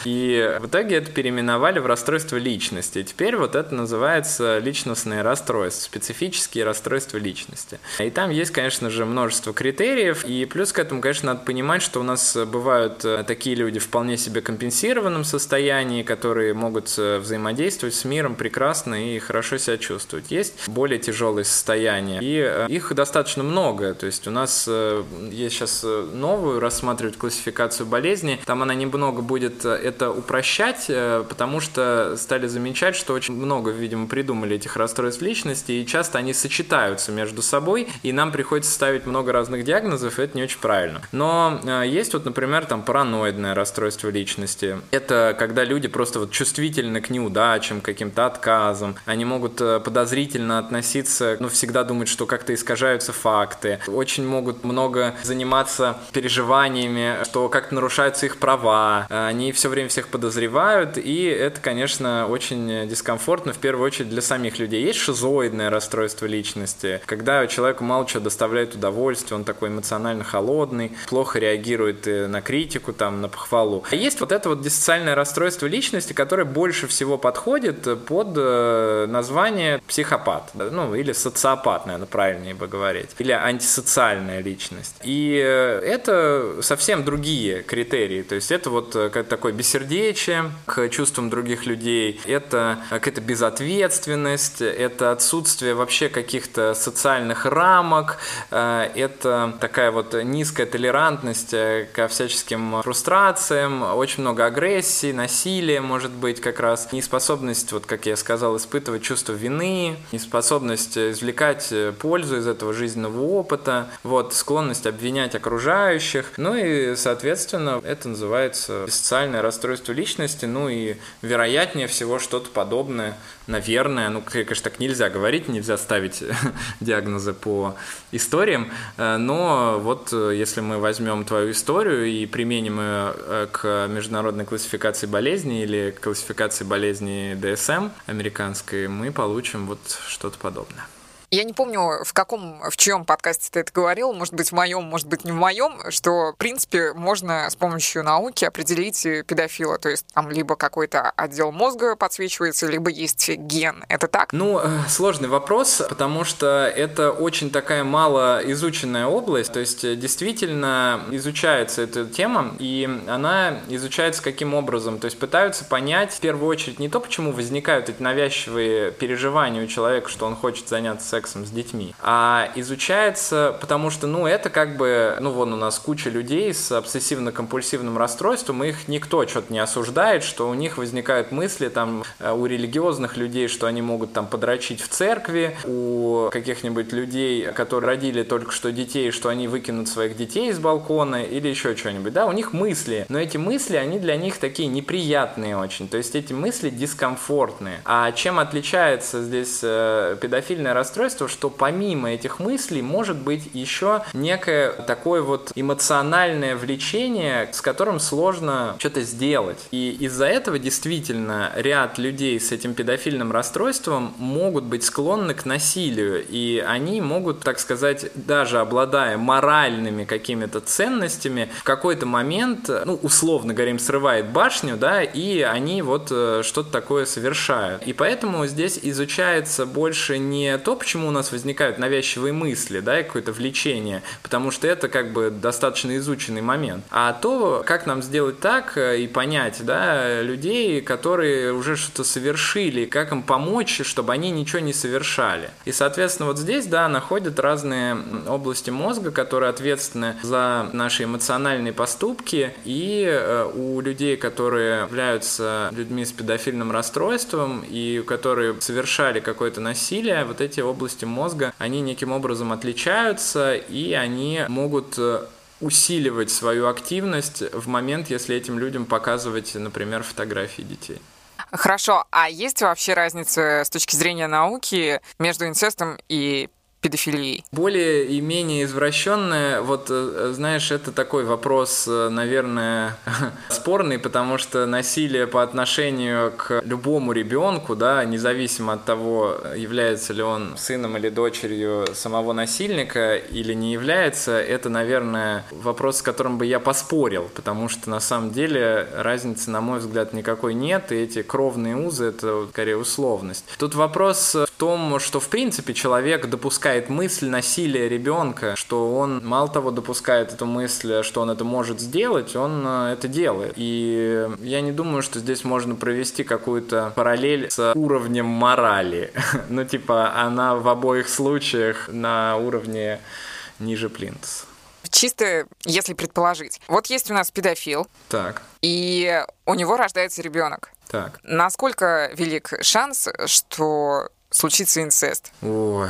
И в итоге это переименовали в расстройство личности. И теперь вот это называется личностное расстройство, специфические расстройства личности. И там есть, конечно же, множество критериев. И плюс к этому, конечно, надо понимать, что у нас бывают э, такие люди в вполне себе компенсированном состоянии, которые могут э, взаимодействовать с миром прекрасно и хорошо себя чувствовать. Есть более тяжелые состояния, и э, их достаточно много. То есть у нас есть сейчас новую рассматривать классификацию болезни. Там она немного будет будет это упрощать, потому что стали замечать, что очень много, видимо, придумали этих расстройств личности, и часто они сочетаются между собой, и нам приходится ставить много разных диагнозов, и это не очень правильно. Но есть вот, например, там параноидное расстройство личности. Это когда люди просто вот чувствительны к неудачам, каким-то отказам, они могут подозрительно относиться, ну, всегда думать, что как-то искажаются факты, очень могут много заниматься переживаниями, что как-то нарушаются их права, они все время всех подозревают, и это, конечно, очень дискомфортно, в первую очередь для самих людей. Есть шизоидное расстройство личности, когда человеку мало чего доставляет удовольствие, он такой эмоционально холодный, плохо реагирует на критику, там, на похвалу. А есть вот это вот диссоциальное расстройство личности, которое больше всего подходит под э, название психопат, ну, или социопат, наверное, правильнее бы говорить, или антисоциальная личность. И э, это совсем другие критерии, то есть это вот э, как такое бессердечие к чувствам других людей, это какая-то безответственность, это отсутствие вообще каких-то социальных рамок, э, это такая вот низкая толерантность ко всяческим фрустрациям, очень много агрессии, насилия, может быть, как раз. Неспособность, вот как я сказал, испытывать чувство вины, неспособность извлекать пользу из этого жизненного опыта, вот, склонность обвинять окружающих, ну и, соответственно, это называется социальное расстройство личности, ну и вероятнее всего что-то подобное, наверное, ну, конечно, так нельзя говорить, нельзя ставить *laughs* диагнозы по историям, э, но вот э, если мы возьмем твою историю и применим ее э, к международной классификации болезней или классификации болезней DSM американской, мы получим вот что-то подобное. Я не помню, в каком, в чьем подкасте ты это говорил, может быть, в моем, может быть, не в моем, что, в принципе, можно с помощью науки определить педофила. То есть там либо какой-то отдел мозга подсвечивается, либо есть ген. Это так? Ну, э, сложный вопрос, потому что это очень такая мало изученная область. То есть э, действительно изучается эта тема, и она изучается каким образом? То есть пытаются понять в первую очередь не то, почему возникают эти навязчивые переживания у человека, что он хочет заняться сексом, сексом с детьми, а изучается, потому что, ну, это как бы, ну, вон у нас куча людей с обсессивно-компульсивным расстройством, их никто что-то не осуждает, что у них возникают мысли там э, у религиозных людей, что они могут там подрочить в церкви, у каких-нибудь людей, которые родили только что детей, что они выкинут своих детей из балкона или еще что-нибудь, да, у них мысли, но эти мысли, они для них такие неприятные очень, то есть эти мысли дискомфортные. А чем отличается здесь э, педофильное расстройство, расстройство, что помимо этих мыслей может быть еще некое такое вот эмоциональное влечение, с которым сложно что-то сделать. И из-за этого действительно ряд людей с этим педофильным расстройством могут быть склонны к насилию, и они могут, так сказать, даже обладая моральными какими-то ценностями, в какой-то момент, ну, условно говоря, им срывает башню, да, и они вот э, что-то такое совершают. И поэтому здесь изучается больше не то, почему почему у нас возникают навязчивые мысли, да, и какое-то влечение, потому что это как бы достаточно изученный момент. А то, как нам сделать так э, и понять, да, людей, которые уже что-то совершили, как им помочь, чтобы они ничего не совершали. И, соответственно, вот здесь, да, находят разные области мозга, которые ответственны за наши эмоциональные поступки, и э, у людей, которые являются людьми с педофильным расстройством и которые совершали какое-то насилие, вот эти области области мозга, они неким образом отличаются, и они могут э, усиливать свою активность в момент, если этим людям показывать, например, фотографии детей. Хорошо, а есть вообще разница с точки зрения науки между инцестом и педофилией? Более и менее извращенное, вот, э, знаешь, это такой вопрос, э, наверное, *laughs* спорный, потому что насилие по отношению к любому ребенку, да, независимо от того, является ли он сыном или дочерью самого насильника или не является, это, наверное, вопрос, с которым бы я поспорил, потому что на самом деле разницы, на мой взгляд, никакой нет, и эти кровные узы — это скорее условность. Тут вопрос в том, что, в принципе, человек допускает допускает мысль насилия ребенка, что он мало того допускает эту мысль, что он это может сделать, он э, это делает. И я не думаю, что здесь можно провести какую-то параллель с уровнем морали. *laughs* ну, типа, она в обоих случаях на уровне ниже плинтуса чисто если предположить. Вот есть у нас педофил. Так. И у него рождается ребенок. Так. Насколько велик шанс, что случится инцест? Ой.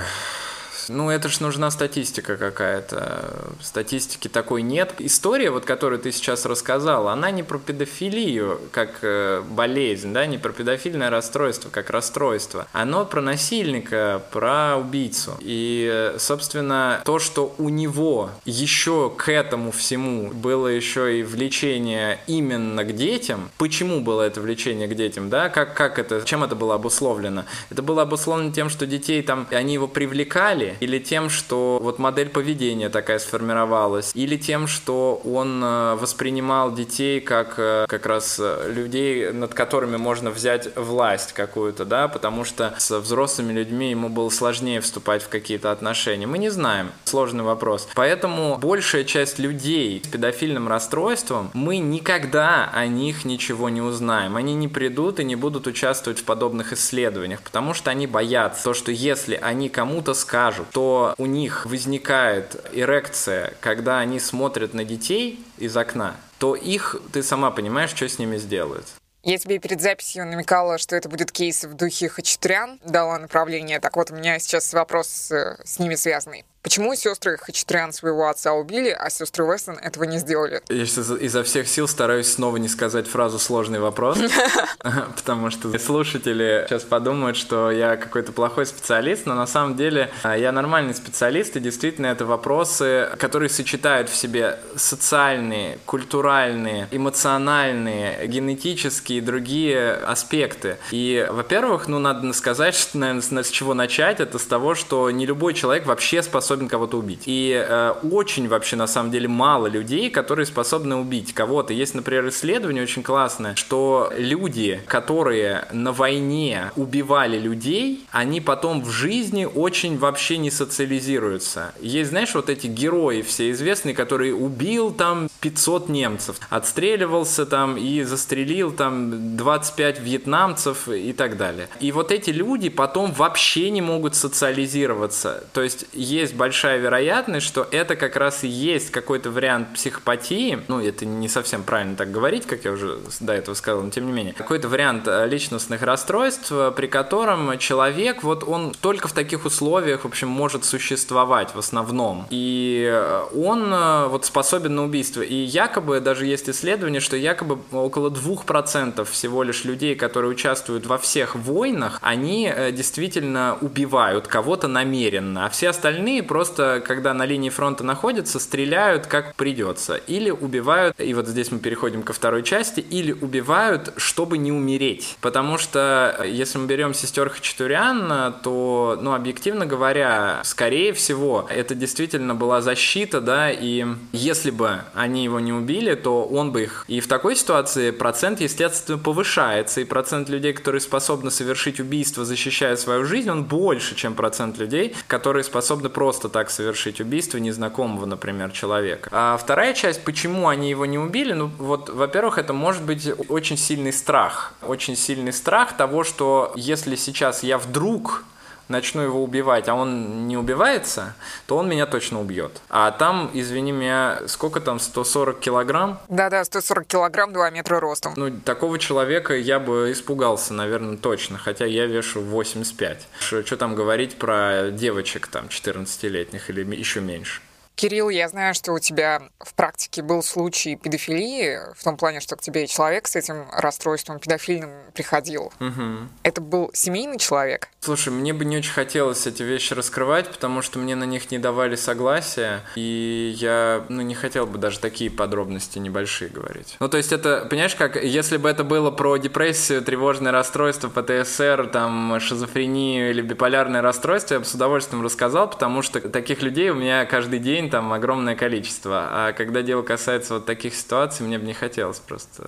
Ну, это же нужна статистика какая-то. Статистики такой нет. История, вот, которую ты сейчас рассказал, она не про педофилию как э, болезнь, да, не про педофильное расстройство как расстройство. Оно про насильника, про убийцу. И, собственно, то, что у него еще к этому всему было еще и влечение именно к детям, почему было это влечение к детям, да, как, как это, чем это было обусловлено? Это было обусловлено тем, что детей там, они его привлекали, или тем, что вот модель поведения такая сформировалась, или тем, что он э, воспринимал детей как э, как раз э, людей, над которыми можно взять власть какую-то, да, потому что с взрослыми людьми ему было сложнее вступать в какие-то отношения. Мы не знаем, сложный вопрос. Поэтому большая часть людей с педофильным расстройством, мы никогда о них ничего не узнаем. Они не придут и не будут участвовать в подобных исследованиях, потому что они боятся то, что если они кому-то скажут, скажут, то у них возникает эрекция, когда они смотрят на детей из окна, то их, ты сама понимаешь, что с ними сделают. Я тебе перед записью намекала, что это будет кейс в духе Хачатурян, дала направление. Так вот, у меня сейчас вопрос э, с ними связанный. Почему сестры Хачатурян своего отца убили, а сестры Вестон этого не сделали? Я сейчас изо всех сил стараюсь снова не сказать фразу «сложный вопрос», *laughs* *laughs* потому что слушатели сейчас подумают, что я какой-то плохой специалист, но на самом деле а, я нормальный специалист, и действительно это вопросы, которые сочетают в себе социальные, культуральные, эмоциональные, генетические и другие аспекты. И, во-первых, ну, надо сказать, что, наверное, с чего начать, это с того, что не любой человек вообще способен способен кого-то убить. И э, очень вообще на самом деле мало людей, которые способны убить кого-то. Есть, например, исследование очень классное, что люди, которые на войне убивали людей, они потом в жизни очень вообще не социализируются. Есть, знаешь, вот эти герои все известные, которые убил там 500 немцев, отстреливался там и застрелил там 25 вьетнамцев и так далее. И вот эти люди потом вообще не могут социализироваться. То есть есть большая вероятность, что это как раз и есть какой-то вариант психопатии. Ну, это не совсем правильно так говорить, как я уже до этого сказал, но тем не менее. Какой-то вариант э, личностных расстройств, э, при котором человек, вот он только в таких условиях, в общем, может существовать в основном. И э, он вот способен на убийство. И якобы, даже есть исследование, что якобы около 2% всего лишь людей, которые участвуют во всех войнах, они действительно убивают кого-то намеренно, а все остальные просто, когда на линии фронта находятся, стреляют как придется. Или убивают, и вот здесь мы переходим ко второй части, или убивают, чтобы не умереть. Потому что, э, если мы берем сестер Хачатурян, то, ну, объективно говоря, скорее всего, это действительно была защита, да, и если бы они его не убили, то он бы их... И в такой ситуации процент, естественно, повышается, и процент людей, которые способны совершить убийство, защищая свою жизнь, он больше, чем процент людей, которые способны просто так совершить убийство незнакомого, например, человека. А вторая часть, почему они его не убили, ну вот, во-первых, это может быть очень сильный страх. Очень сильный страх того, что если сейчас я вдруг начну его убивать, а он не убивается, то он меня точно убьет. А там, извини меня, сколько там, 140 килограмм? Да-да, 140 килограмм, 2 метра ростом. Ну, такого человека я бы испугался, наверное, точно, хотя я вешу 85. Что, что там говорить про девочек там 14-летних или еще меньше? Кирилл, я знаю, что у тебя в практике был случай педофилии, в том плане, что к тебе человек с этим расстройством педофильным приходил. Угу. Это был семейный человек? Слушай, мне бы не очень хотелось эти вещи раскрывать, потому что мне на них не давали согласия, и я ну, не хотел бы даже такие подробности небольшие говорить. Ну, то есть это, понимаешь, как, если бы это было про депрессию, тревожное расстройство, ПТСР, там, шизофрению или биполярное расстройство, я бы с удовольствием рассказал, потому что таких людей у меня каждый день день там огромное количество. А когда дело касается вот таких ситуаций, мне бы не хотелось просто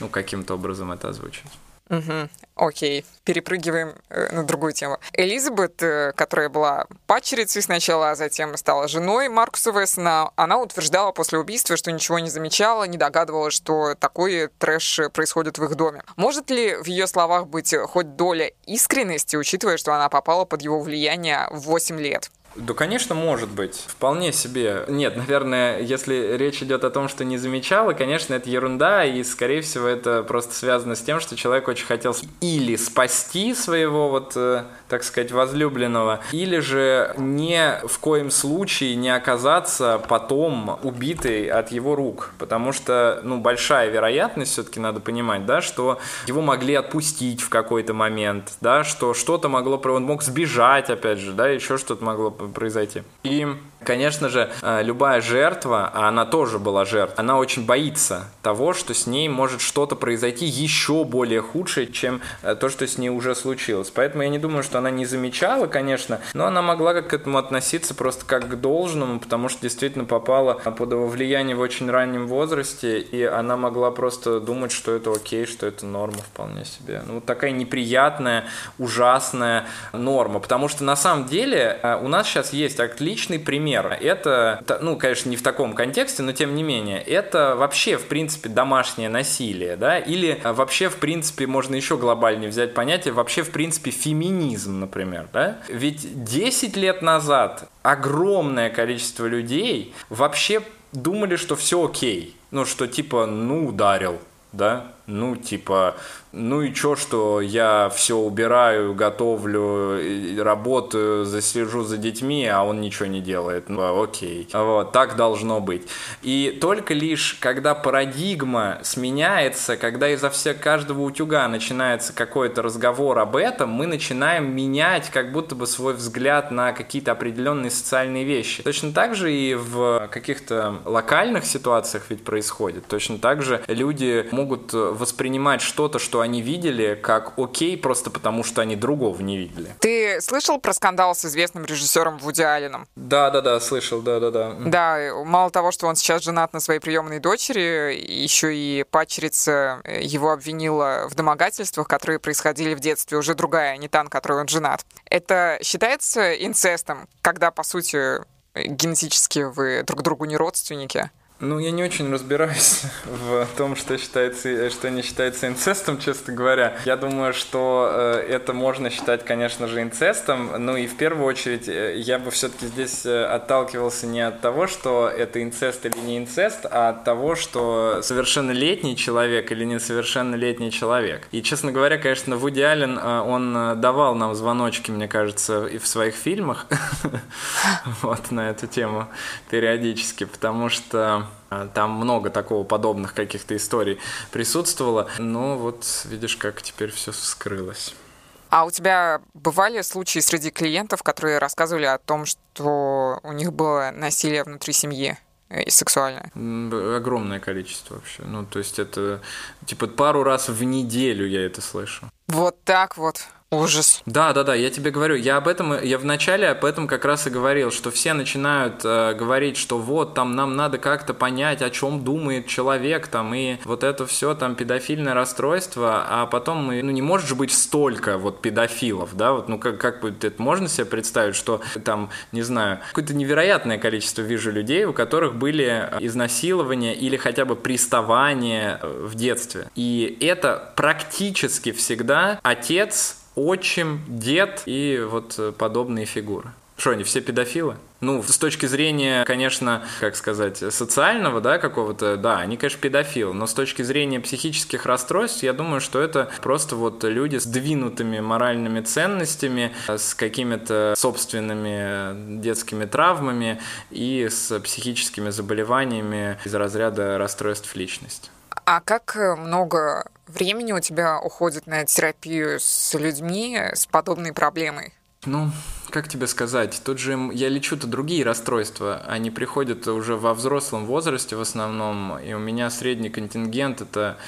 ну, каким-то образом это озвучить. Угу. Окей, перепрыгиваем э, на другую тему. Элизабет, э, которая была падчерицей сначала, а затем стала женой Маркуса Вессона, она утверждала после убийства, что ничего не замечала, не догадывалась, что такой трэш происходит в их доме. Может ли в ее словах быть хоть доля искренности, учитывая, что она попала под его влияние в 8 лет? Да, конечно, может быть. Вполне себе. Нет, наверное, если речь идет о том, что не замечала, конечно, это ерунда, и, скорее всего, это просто связано с тем, что человек очень хотел или спасти своего, вот, э, так сказать, возлюбленного, или же не в коем случае не оказаться потом убитой от его рук. Потому что, ну, большая вероятность, все-таки надо понимать, да, что его могли отпустить в какой-то момент, да, что что-то могло, он мог сбежать, опять же, да, еще что-то могло произойти. И Конечно же, э, любая жертва, а она тоже была жертва, она очень боится того, что с ней может что-то произойти еще более худшее, чем э, то, что с ней уже случилось. Поэтому я не думаю, что она не замечала, конечно, но она могла к этому относиться просто как к должному, потому что действительно попала под его влияние в очень раннем возрасте, и она могла просто думать, что это окей, что это норма вполне себе. Ну, такая неприятная, ужасная норма, потому что на самом деле э, у нас сейчас есть отличный пример пример. Это, ну, конечно, не в таком контексте, но тем не менее, это вообще, в принципе, домашнее насилие, да, или вообще, в принципе, можно еще глобальнее взять понятие, вообще, в принципе, феминизм, например, да. Ведь 10 лет назад огромное количество людей вообще думали, что все окей. Ну, что типа, ну, ударил, да, ну, типа, ну и чё, что я все убираю, готовлю, работаю, заслежу за детьми, а он ничего не делает. Ну, окей. Вот, так должно быть. И только лишь, когда парадигма сменяется, когда изо всех каждого утюга начинается какой-то разговор об этом, мы начинаем менять как будто бы свой взгляд на какие-то определенные социальные вещи. Точно так же и в каких-то локальных ситуациях ведь происходит. Точно так же люди могут воспринимать что-то, что они видели, как окей, просто потому что они другого не видели. Ты слышал про скандал с известным режиссером Вуди Алленом? Да, да, да, слышал, да, да, да. Да, мало того, что он сейчас женат на своей приемной дочери, еще и падчерица его обвинила в домогательствах, которые происходили в детстве, уже другая, а не та, на которой он женат. Это считается инцестом, когда, по сути, генетически вы друг другу не родственники? Ну, я не очень разбираюсь *laughs* в том, что считается, что не считается инцестом, честно говоря. Я думаю, что э, это можно считать, конечно же, инцестом. Ну и в первую очередь э, я бы все-таки здесь э, отталкивался не от того, что это инцест или не инцест, а от того, что совершеннолетний человек или несовершеннолетний человек. И, честно говоря, конечно, Вуди Аллен, он давал нам звоночки, мне кажется, и в своих фильмах *laughs* вот на эту тему периодически, потому что а, там много такого подобных каких-то историй присутствовало. Но вот видишь, как теперь все вскрылось. А у тебя бывали случаи среди клиентов, которые рассказывали о том, что у них было насилие внутри семьи? Э, и сексуальное? Огромное количество вообще. Ну, то есть это типа пару раз в неделю я это слышу. Вот так вот. Ужас. Да, да, да, я тебе говорю, я об этом, я вначале об этом как раз и говорил, что все начинают э, говорить, что вот там нам надо как-то понять, о чем думает человек, там, и вот это все там педофильное расстройство, а потом мы, ну не может же быть столько вот педофилов, да, вот, ну как, как бы это можно себе представить, что там, не знаю, какое-то невероятное количество вижу людей, у которых были изнасилования или хотя бы приставания в детстве. И это практически всегда отец отчим, дед и вот подобные фигуры. Что, они все педофилы? Ну, с точки зрения, конечно, как сказать, социального, да, какого-то, да, они, конечно, педофилы, но с точки зрения психических расстройств, я думаю, что это просто вот люди с двинутыми моральными ценностями, с какими-то собственными детскими травмами и с психическими заболеваниями из разряда расстройств личности. А как много времени у тебя уходит на терапию с людьми с подобной проблемой? Ну, как тебе сказать, тут же я лечу-то другие расстройства, они приходят уже во взрослом возрасте в основном, и у меня средний контингент это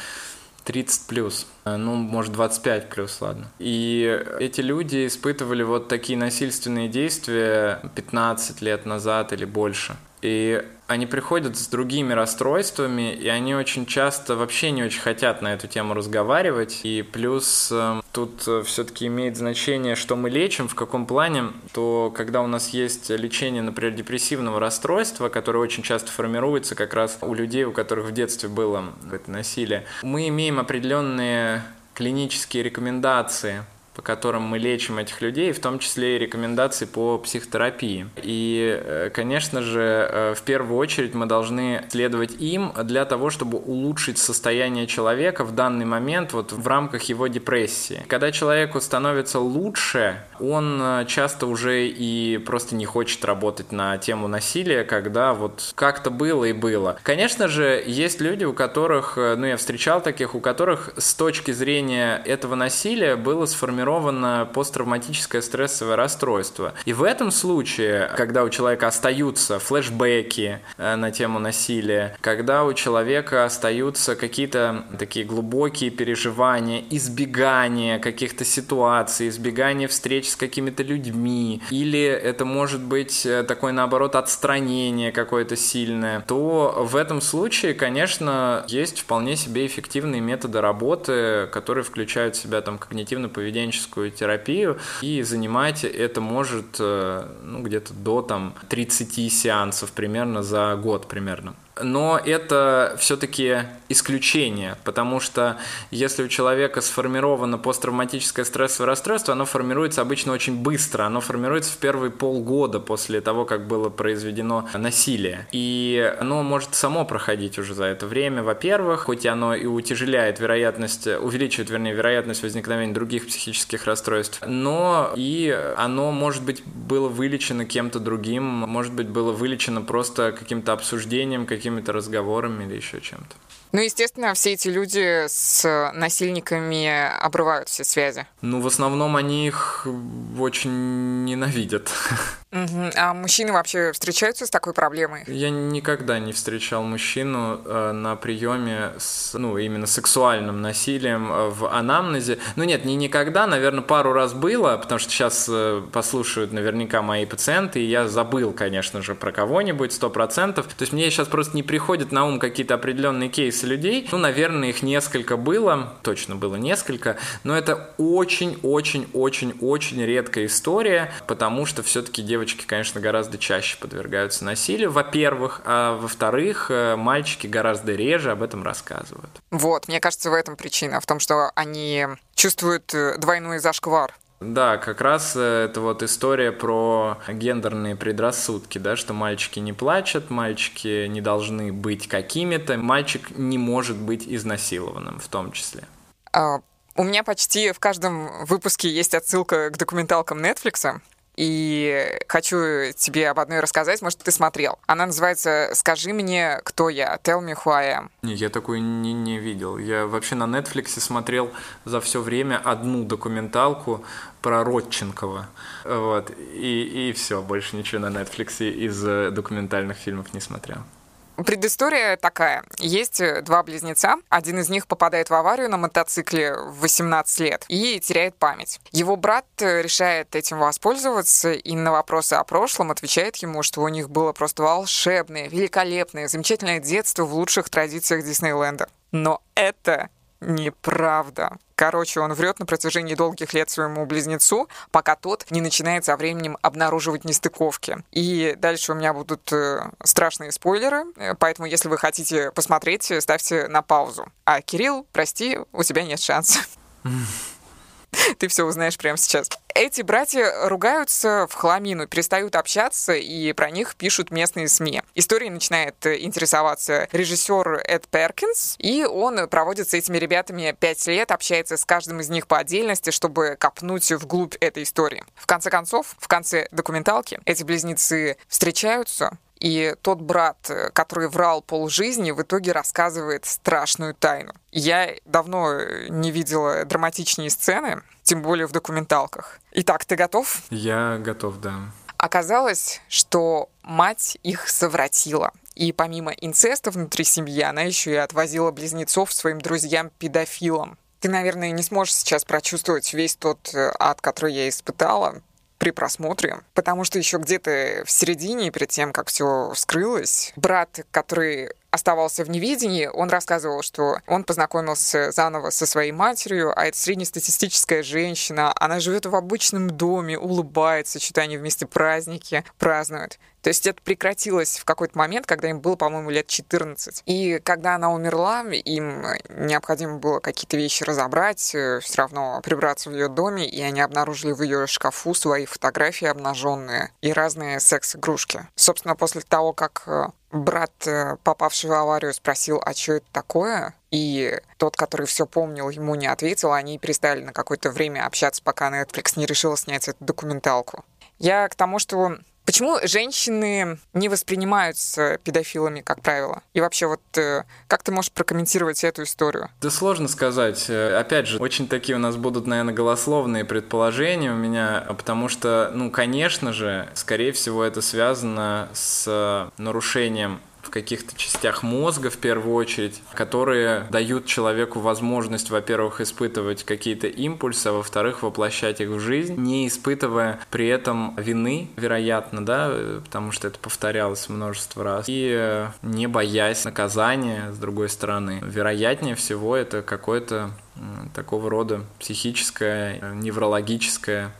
30 плюс, ну, может, 25 плюс, ладно. И эти люди испытывали вот такие насильственные действия 15 лет назад или больше. И они приходят с другими расстройствами, и они очень часто вообще не очень хотят на эту тему разговаривать. И плюс э, тут э, все-таки имеет значение, что мы лечим, в каком плане, то когда у нас есть лечение, например, депрессивного расстройства, которое очень часто формируется как раз у людей, у которых в детстве было это насилие, мы имеем определенные клинические рекомендации по которым мы лечим этих людей, в том числе и рекомендации по психотерапии. И, э, конечно же, э, в первую очередь мы должны следовать им для того, чтобы улучшить состояние человека в данный момент вот в рамках его депрессии. Когда человеку становится лучше, он э, часто уже и просто не хочет работать на тему насилия, когда вот как-то было и было. Конечно же, есть люди, у которых, ну я встречал таких, у которых с точки зрения этого насилия было сформировано посттравматическое стрессовое расстройство. И в этом случае, когда у человека остаются флешбеки э, на тему насилия, когда у человека остаются какие-то такие глубокие переживания, избегание каких-то ситуаций, избегание встреч с какими-то людьми, или это может быть э, такое, наоборот, отстранение какое-то сильное, то в этом случае, конечно, есть вполне себе эффективные методы работы, которые включают в себя там когнитивно-поведенческую терапию, и занимать это может э, ну, где-то до там 30 сеансов примерно за год примерно но это все-таки исключение, потому что если у человека сформировано посттравматическое стрессовое расстройство, оно формируется обычно очень быстро, оно формируется в первые полгода после того, как было произведено насилие. И оно может само проходить уже за это время, во-первых, хоть оно и утяжеляет вероятность, увеличивает, вернее, вероятность возникновения других психических расстройств, но и оно, может быть, было вылечено кем-то другим, может быть, было вылечено просто каким-то обсуждением, каким какими-то разговорами или еще чем-то. Ну, естественно, все эти люди с насильниками обрывают все связи. Ну, в основном они их очень ненавидят. Угу. А мужчины вообще встречаются с такой проблемой? Я никогда не встречал мужчину э, на приеме с, ну, именно сексуальным насилием э, в анамнезе. Ну нет, не никогда, наверное, пару раз было, потому что сейчас э, послушают наверняка мои пациенты, и я забыл, конечно же, про кого-нибудь, сто процентов. То есть мне сейчас просто не приходят на ум какие-то определенные кейсы людей. Ну, наверное, их несколько было, точно было несколько, но это очень-очень-очень-очень редкая история, потому что все-таки девочки, конечно, гораздо чаще подвергаются насилию, во-первых, а во-вторых, э, мальчики гораздо реже об этом рассказывают. Вот, мне кажется, в этом причина, в том, что они чувствуют э, двойной зашквар. Да, как раз э, это вот история про гендерные предрассудки, да, что мальчики не плачут, мальчики не должны быть какими-то, мальчик не может быть изнасилованным в том числе. А, у меня почти в каждом выпуске есть отсылка к документалкам Netflix. И хочу тебе об одной рассказать, может, ты смотрел. Она называется «Скажи мне, кто я», «Tell me who I am». Не, я такую не, не видел. Я вообще на Netflix смотрел за все время одну документалку про Родченкова. Вот. И, и все, больше ничего на Netflix из э, документальных фильмов не смотрел. Предыстория такая. Есть э, два близнеца. Один из них попадает в аварию на мотоцикле в 18 лет и теряет память. Его брат э, решает этим воспользоваться и на вопросы о прошлом отвечает ему, что у них было просто волшебное, великолепное, замечательное детство в лучших традициях Диснейленда. Но это неправда. Короче, он врет на протяжении долгих лет своему близнецу, пока тот не начинает со временем обнаруживать нестыковки. И дальше у меня будут э, страшные спойлеры, э, поэтому если вы хотите посмотреть, ставьте на паузу. А Кирилл, прости, у тебя нет шанса. *laughs* *laughs* Ты все узнаешь прямо сейчас. Эти братья ругаются в хламину, перестают общаться, и про них пишут местные СМИ. Историей начинает интересоваться режиссер Эд Перкинс, и он проводит с этими ребятами пять лет, общается с каждым из них по отдельности, чтобы копнуть вглубь этой истории. В конце концов, в конце документалки эти близнецы встречаются, и тот брат, который врал полжизни, в итоге рассказывает страшную тайну. Я давно не видела драматичнее сцены, тем более в документалках. Итак, ты готов? Я готов, да. Оказалось, что мать их совратила. И помимо инцеста внутри семьи, она еще и отвозила близнецов своим друзьям-педофилам. Ты, наверное, не сможешь сейчас прочувствовать весь тот э, ад, который я испытала, при просмотре, потому что еще где-то в середине, перед тем, как все вскрылось, брат, который оставался в невидении, он рассказывал, что он познакомился заново со своей матерью, а это среднестатистическая женщина, она живет в обычном доме, улыбается, что-то они вместе праздники празднуют. То есть это прекратилось в какой-то момент, когда им было, по-моему, лет 14. И когда она умерла, им необходимо было какие-то вещи разобрать, э, все равно прибраться в ее доме, и они обнаружили в ее шкафу свои фотографии обнаженные и разные секс-игрушки. Собственно, после того, как э, брат, э, попавший в аварию, спросил, а что это такое? И тот, который все помнил, ему не ответил, они перестали на какое-то время общаться, пока Netflix не решила снять эту документалку. Я к тому, что Почему женщины не воспринимаются педофилами, как правило? И вообще, вот э, как ты можешь прокомментировать эту историю? Да сложно сказать. Э, опять же, очень такие у нас будут, наверное, голословные предположения у меня, потому что, ну, конечно же, скорее всего, это связано с нарушением в каких-то частях мозга в первую очередь, которые дают человеку возможность, во-первых, испытывать какие-то импульсы, а во-вторых, воплощать их в жизнь, не испытывая при этом вины, вероятно, да, потому что это повторялось множество раз, и э, не боясь наказания, с другой стороны. Вероятнее всего, это какое-то такого рода психическое, э, неврологическое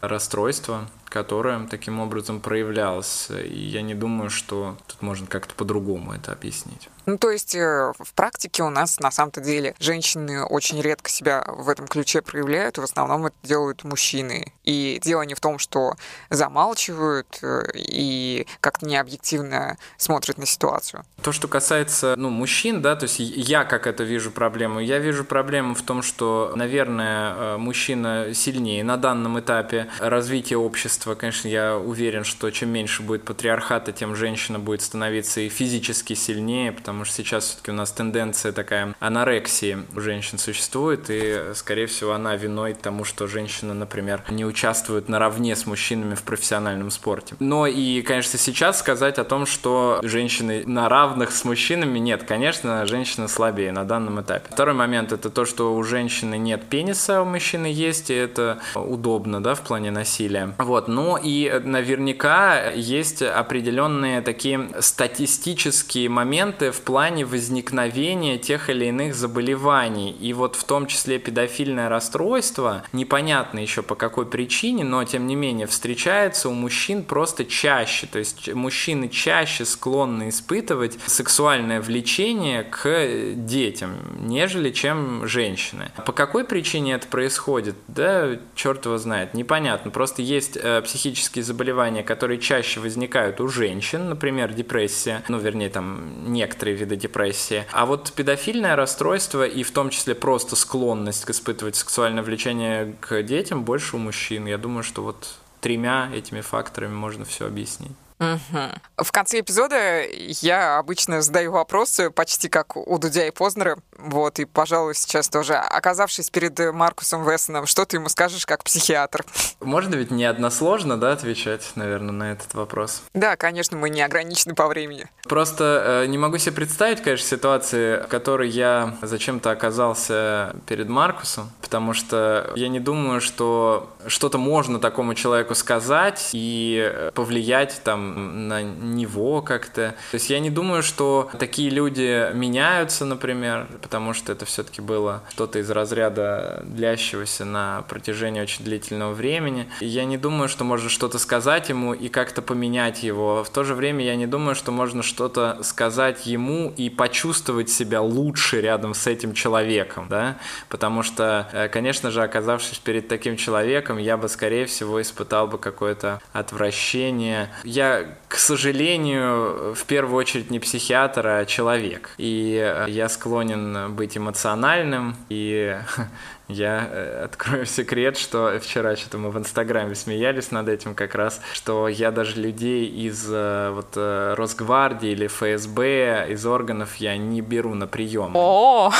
расстройство, которое таким образом проявлялось. И я не думаю, что тут можно как-то по-другому это объяснить. Ну, то есть э, в практике у нас на самом-то деле женщины очень редко себя в этом ключе проявляют, в основном это делают мужчины. И дело не в том, что замалчивают э, и как-то необъективно смотрят на ситуацию. То, что касается ну, мужчин, да, то есть я как это вижу проблему, я вижу проблему в том, что, наверное, э, мужчина сильнее на данном этапе развития общества. Конечно, я уверен, что чем меньше будет патриархата, тем женщина будет становиться и физически сильнее, потому потому что сейчас все-таки у нас тенденция такая анорексии у женщин существует, и, скорее всего, она виной тому, что женщины, например, не участвуют наравне с мужчинами в профессиональном спорте. Но и, конечно, сейчас сказать о том, что женщины на равных с мужчинами, нет, конечно, женщина слабее на данном этапе. Второй момент – это то, что у женщины нет пениса, а у мужчины есть, и это удобно, да, в плане насилия. Вот, но и наверняка есть определенные такие статистические моменты в плане возникновения тех или иных заболеваний. И вот в том числе педофильное расстройство, непонятно еще по какой причине, но тем не менее встречается у мужчин просто чаще. То есть мужчины чаще склонны испытывать сексуальное влечение к детям, нежели чем женщины. По какой причине это происходит? Да, черт его знает, непонятно. Просто есть э, психические заболевания, которые чаще возникают у женщин, например, депрессия, ну, вернее, там некоторые некоторые виды депрессии. А вот педофильное расстройство и в том числе просто склонность испытывать сексуальное влечение к детям больше у мужчин. Я думаю, что вот тремя этими факторами можно все объяснить. Угу. В конце эпизода я обычно задаю вопросы, почти как у Дудя и Познера. Вот, и, пожалуй, сейчас тоже, оказавшись перед Маркусом Вессоном, что ты ему скажешь как психиатр? Можно ведь не односложно, да, отвечать, наверное, на этот вопрос? Да, конечно, мы не ограничены по времени. Просто э, не могу себе представить, конечно, ситуации, в которой я зачем-то оказался перед Маркусом, потому что я не думаю, что что-то можно такому человеку сказать и повлиять там на него как-то. То есть я не думаю, что такие люди меняются, например, потому что это все-таки было что-то из разряда длящегося на протяжении очень длительного времени. И я не думаю, что можно что-то сказать ему и как-то поменять его. В то же время я не думаю, что можно что-то сказать ему и почувствовать себя лучше рядом с этим человеком, да, потому что, э, конечно же, оказавшись перед таким человеком, я бы, скорее всего, испытал бы какое-то отвращение. Я к сожалению, в первую очередь не психиатр, а человек. И э, я склонен быть эмоциональным, и *laughs* я э, открою секрет, что вчера что-то мы в Инстаграме смеялись над этим как раз, что я даже людей из э, вот Росгвардии или ФСБ, из органов я не беру на прием. О!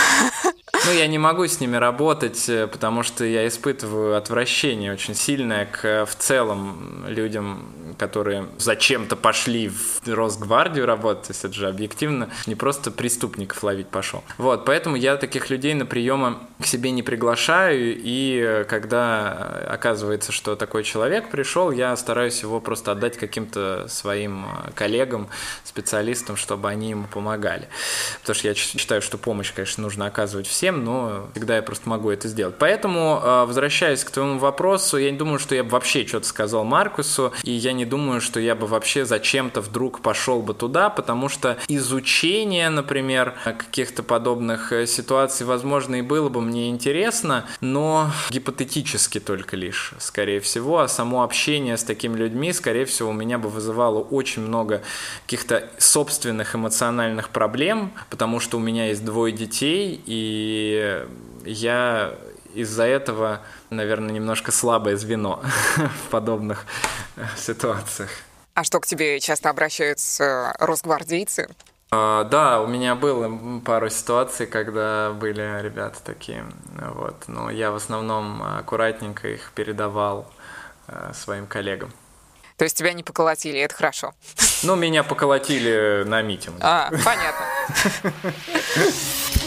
Ну, я не могу с ними работать, потому что я испытываю отвращение очень сильное к в целом людям которые зачем-то пошли в Росгвардию работать, то есть это же объективно не просто преступников ловить пошел. Вот, поэтому я таких людей на приемы к себе не приглашаю, и когда оказывается, что такой человек пришел, я стараюсь его просто отдать каким-то своим коллегам, специалистам, чтобы они ему помогали. Потому что я считаю, что помощь, конечно, нужно оказывать всем, но всегда я просто могу это сделать. Поэтому, э, возвращаясь к твоему вопросу, я не думаю, что я бы вообще что-то сказал Маркусу, и я не думаю, что я бы вообще зачем-то вдруг пошел бы туда, потому что изучение, например, каких-то подобных э, ситуаций, возможно, и было бы мне интересно, но гипотетически только лишь, скорее всего, а само общение с такими людьми, скорее всего, у меня бы вызывало очень много каких-то собственных эмоциональных проблем, потому что у меня есть двое детей, и я из-за этого, наверное, немножко слабое звено *laughs* в подобных ситуациях. А что к тебе часто обращаются росгвардейцы? Uh, да, у меня было пару ситуаций, когда были ребята такие, вот, но я в основном аккуратненько их передавал uh, своим коллегам. То есть тебя не поколотили, это хорошо. Ну, меня поколотили на митинге. А, понятно. *laughs*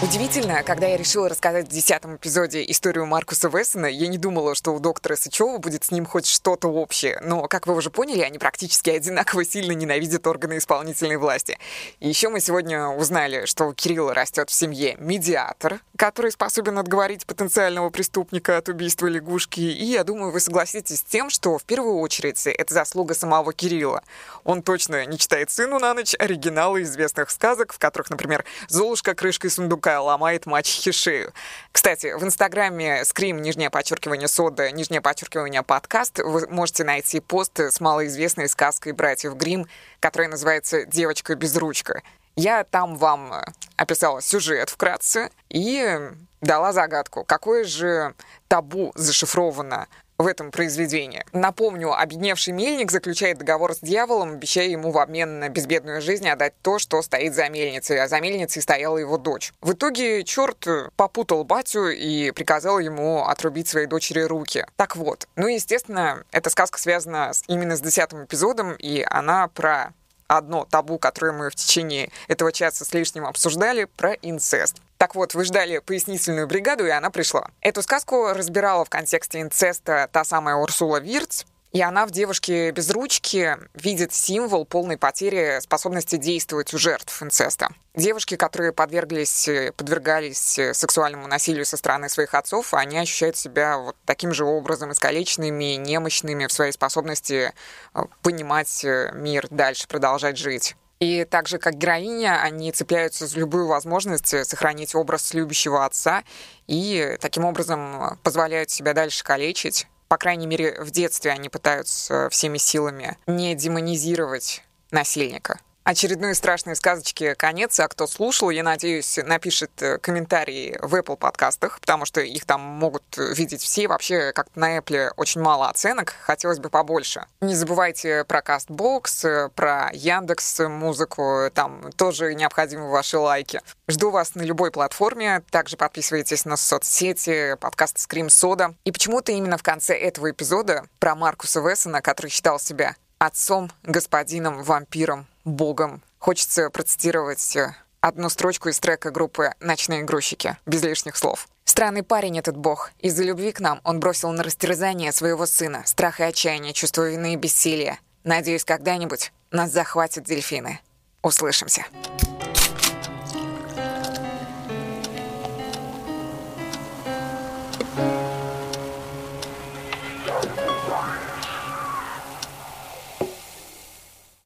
Удивительно, когда я решила рассказать в десятом эпизоде историю Маркуса Вессона, я не думала, что у доктора Сычева будет с ним хоть что-то общее. Но, как вы уже поняли, они практически одинаково сильно ненавидят органы исполнительной власти. И еще мы сегодня узнали, что у Кирилла растет в семье медиатор, который способен отговорить потенциального преступника от убийства лягушки. И я думаю, вы согласитесь с тем, что в первую очередь это заслуга самого Кирилла. Он точно не читает сыну на ночь оригиналы известных сказок, в которых, например, Золушка крышкой сундука сундука ломает мачехе шею. Кстати, в инстаграме скрим, нижнее подчеркивание сода, нижнее подчеркивание подкаст, вы можете найти пост с малоизвестной сказкой братьев Грим, которая называется «Девочка без ручка». Я там вам описала сюжет вкратце и дала загадку, какое же табу зашифровано в этом произведении. Напомню, объединевший мельник заключает договор с дьяволом, обещая ему в обмен на безбедную жизнь отдать то, что стоит за мельницей, а за мельницей стояла его дочь. В итоге черт попутал батю и приказал ему отрубить своей дочери руки. Так вот, ну, естественно, эта сказка связана именно с десятым эпизодом, и она про одно табу, которое мы в течение этого часа с лишним обсуждали, про инцест. Так вот, вы ждали пояснительную бригаду, и она пришла. Эту сказку разбирала в контексте инцеста та самая Урсула Вирц, и она в «Девушке без ручки» видит символ полной потери способности действовать у жертв инцеста. Девушки, которые подверглись, подвергались сексуальному насилию со стороны своих отцов, они ощущают себя вот таким же образом искалеченными, немощными в своей способности э, понимать э, мир, дальше продолжать жить. И так же, как героиня, они цепляются за любую возможность э, сохранить образ любящего отца и таким образом позволяют себя дальше калечить. По крайней мере, в детстве они пытаются всеми силами не демонизировать насильника очередной страшной сказочки конец, а кто слушал, я надеюсь, напишет э, комментарии в Apple подкастах, потому что их там могут видеть все. Вообще, как-то на Apple очень мало оценок, хотелось бы побольше. Не забывайте про CastBox, э, про Яндекс музыку, там тоже необходимы ваши лайки. Жду вас на любой платформе, также подписывайтесь на соцсети, подкаст Скрим Сода. И почему-то именно в конце этого эпизода про Маркуса Вессона, который считал себя отцом, господином, вампиром, богом. Хочется процитировать э, одну строчку из трека группы «Ночные грузчики», без лишних слов. Странный парень этот бог. Из-за любви к нам он бросил на растерзание своего сына, страх и отчаяние, чувство вины и бессилия. Надеюсь, когда-нибудь нас захватят дельфины. Услышимся.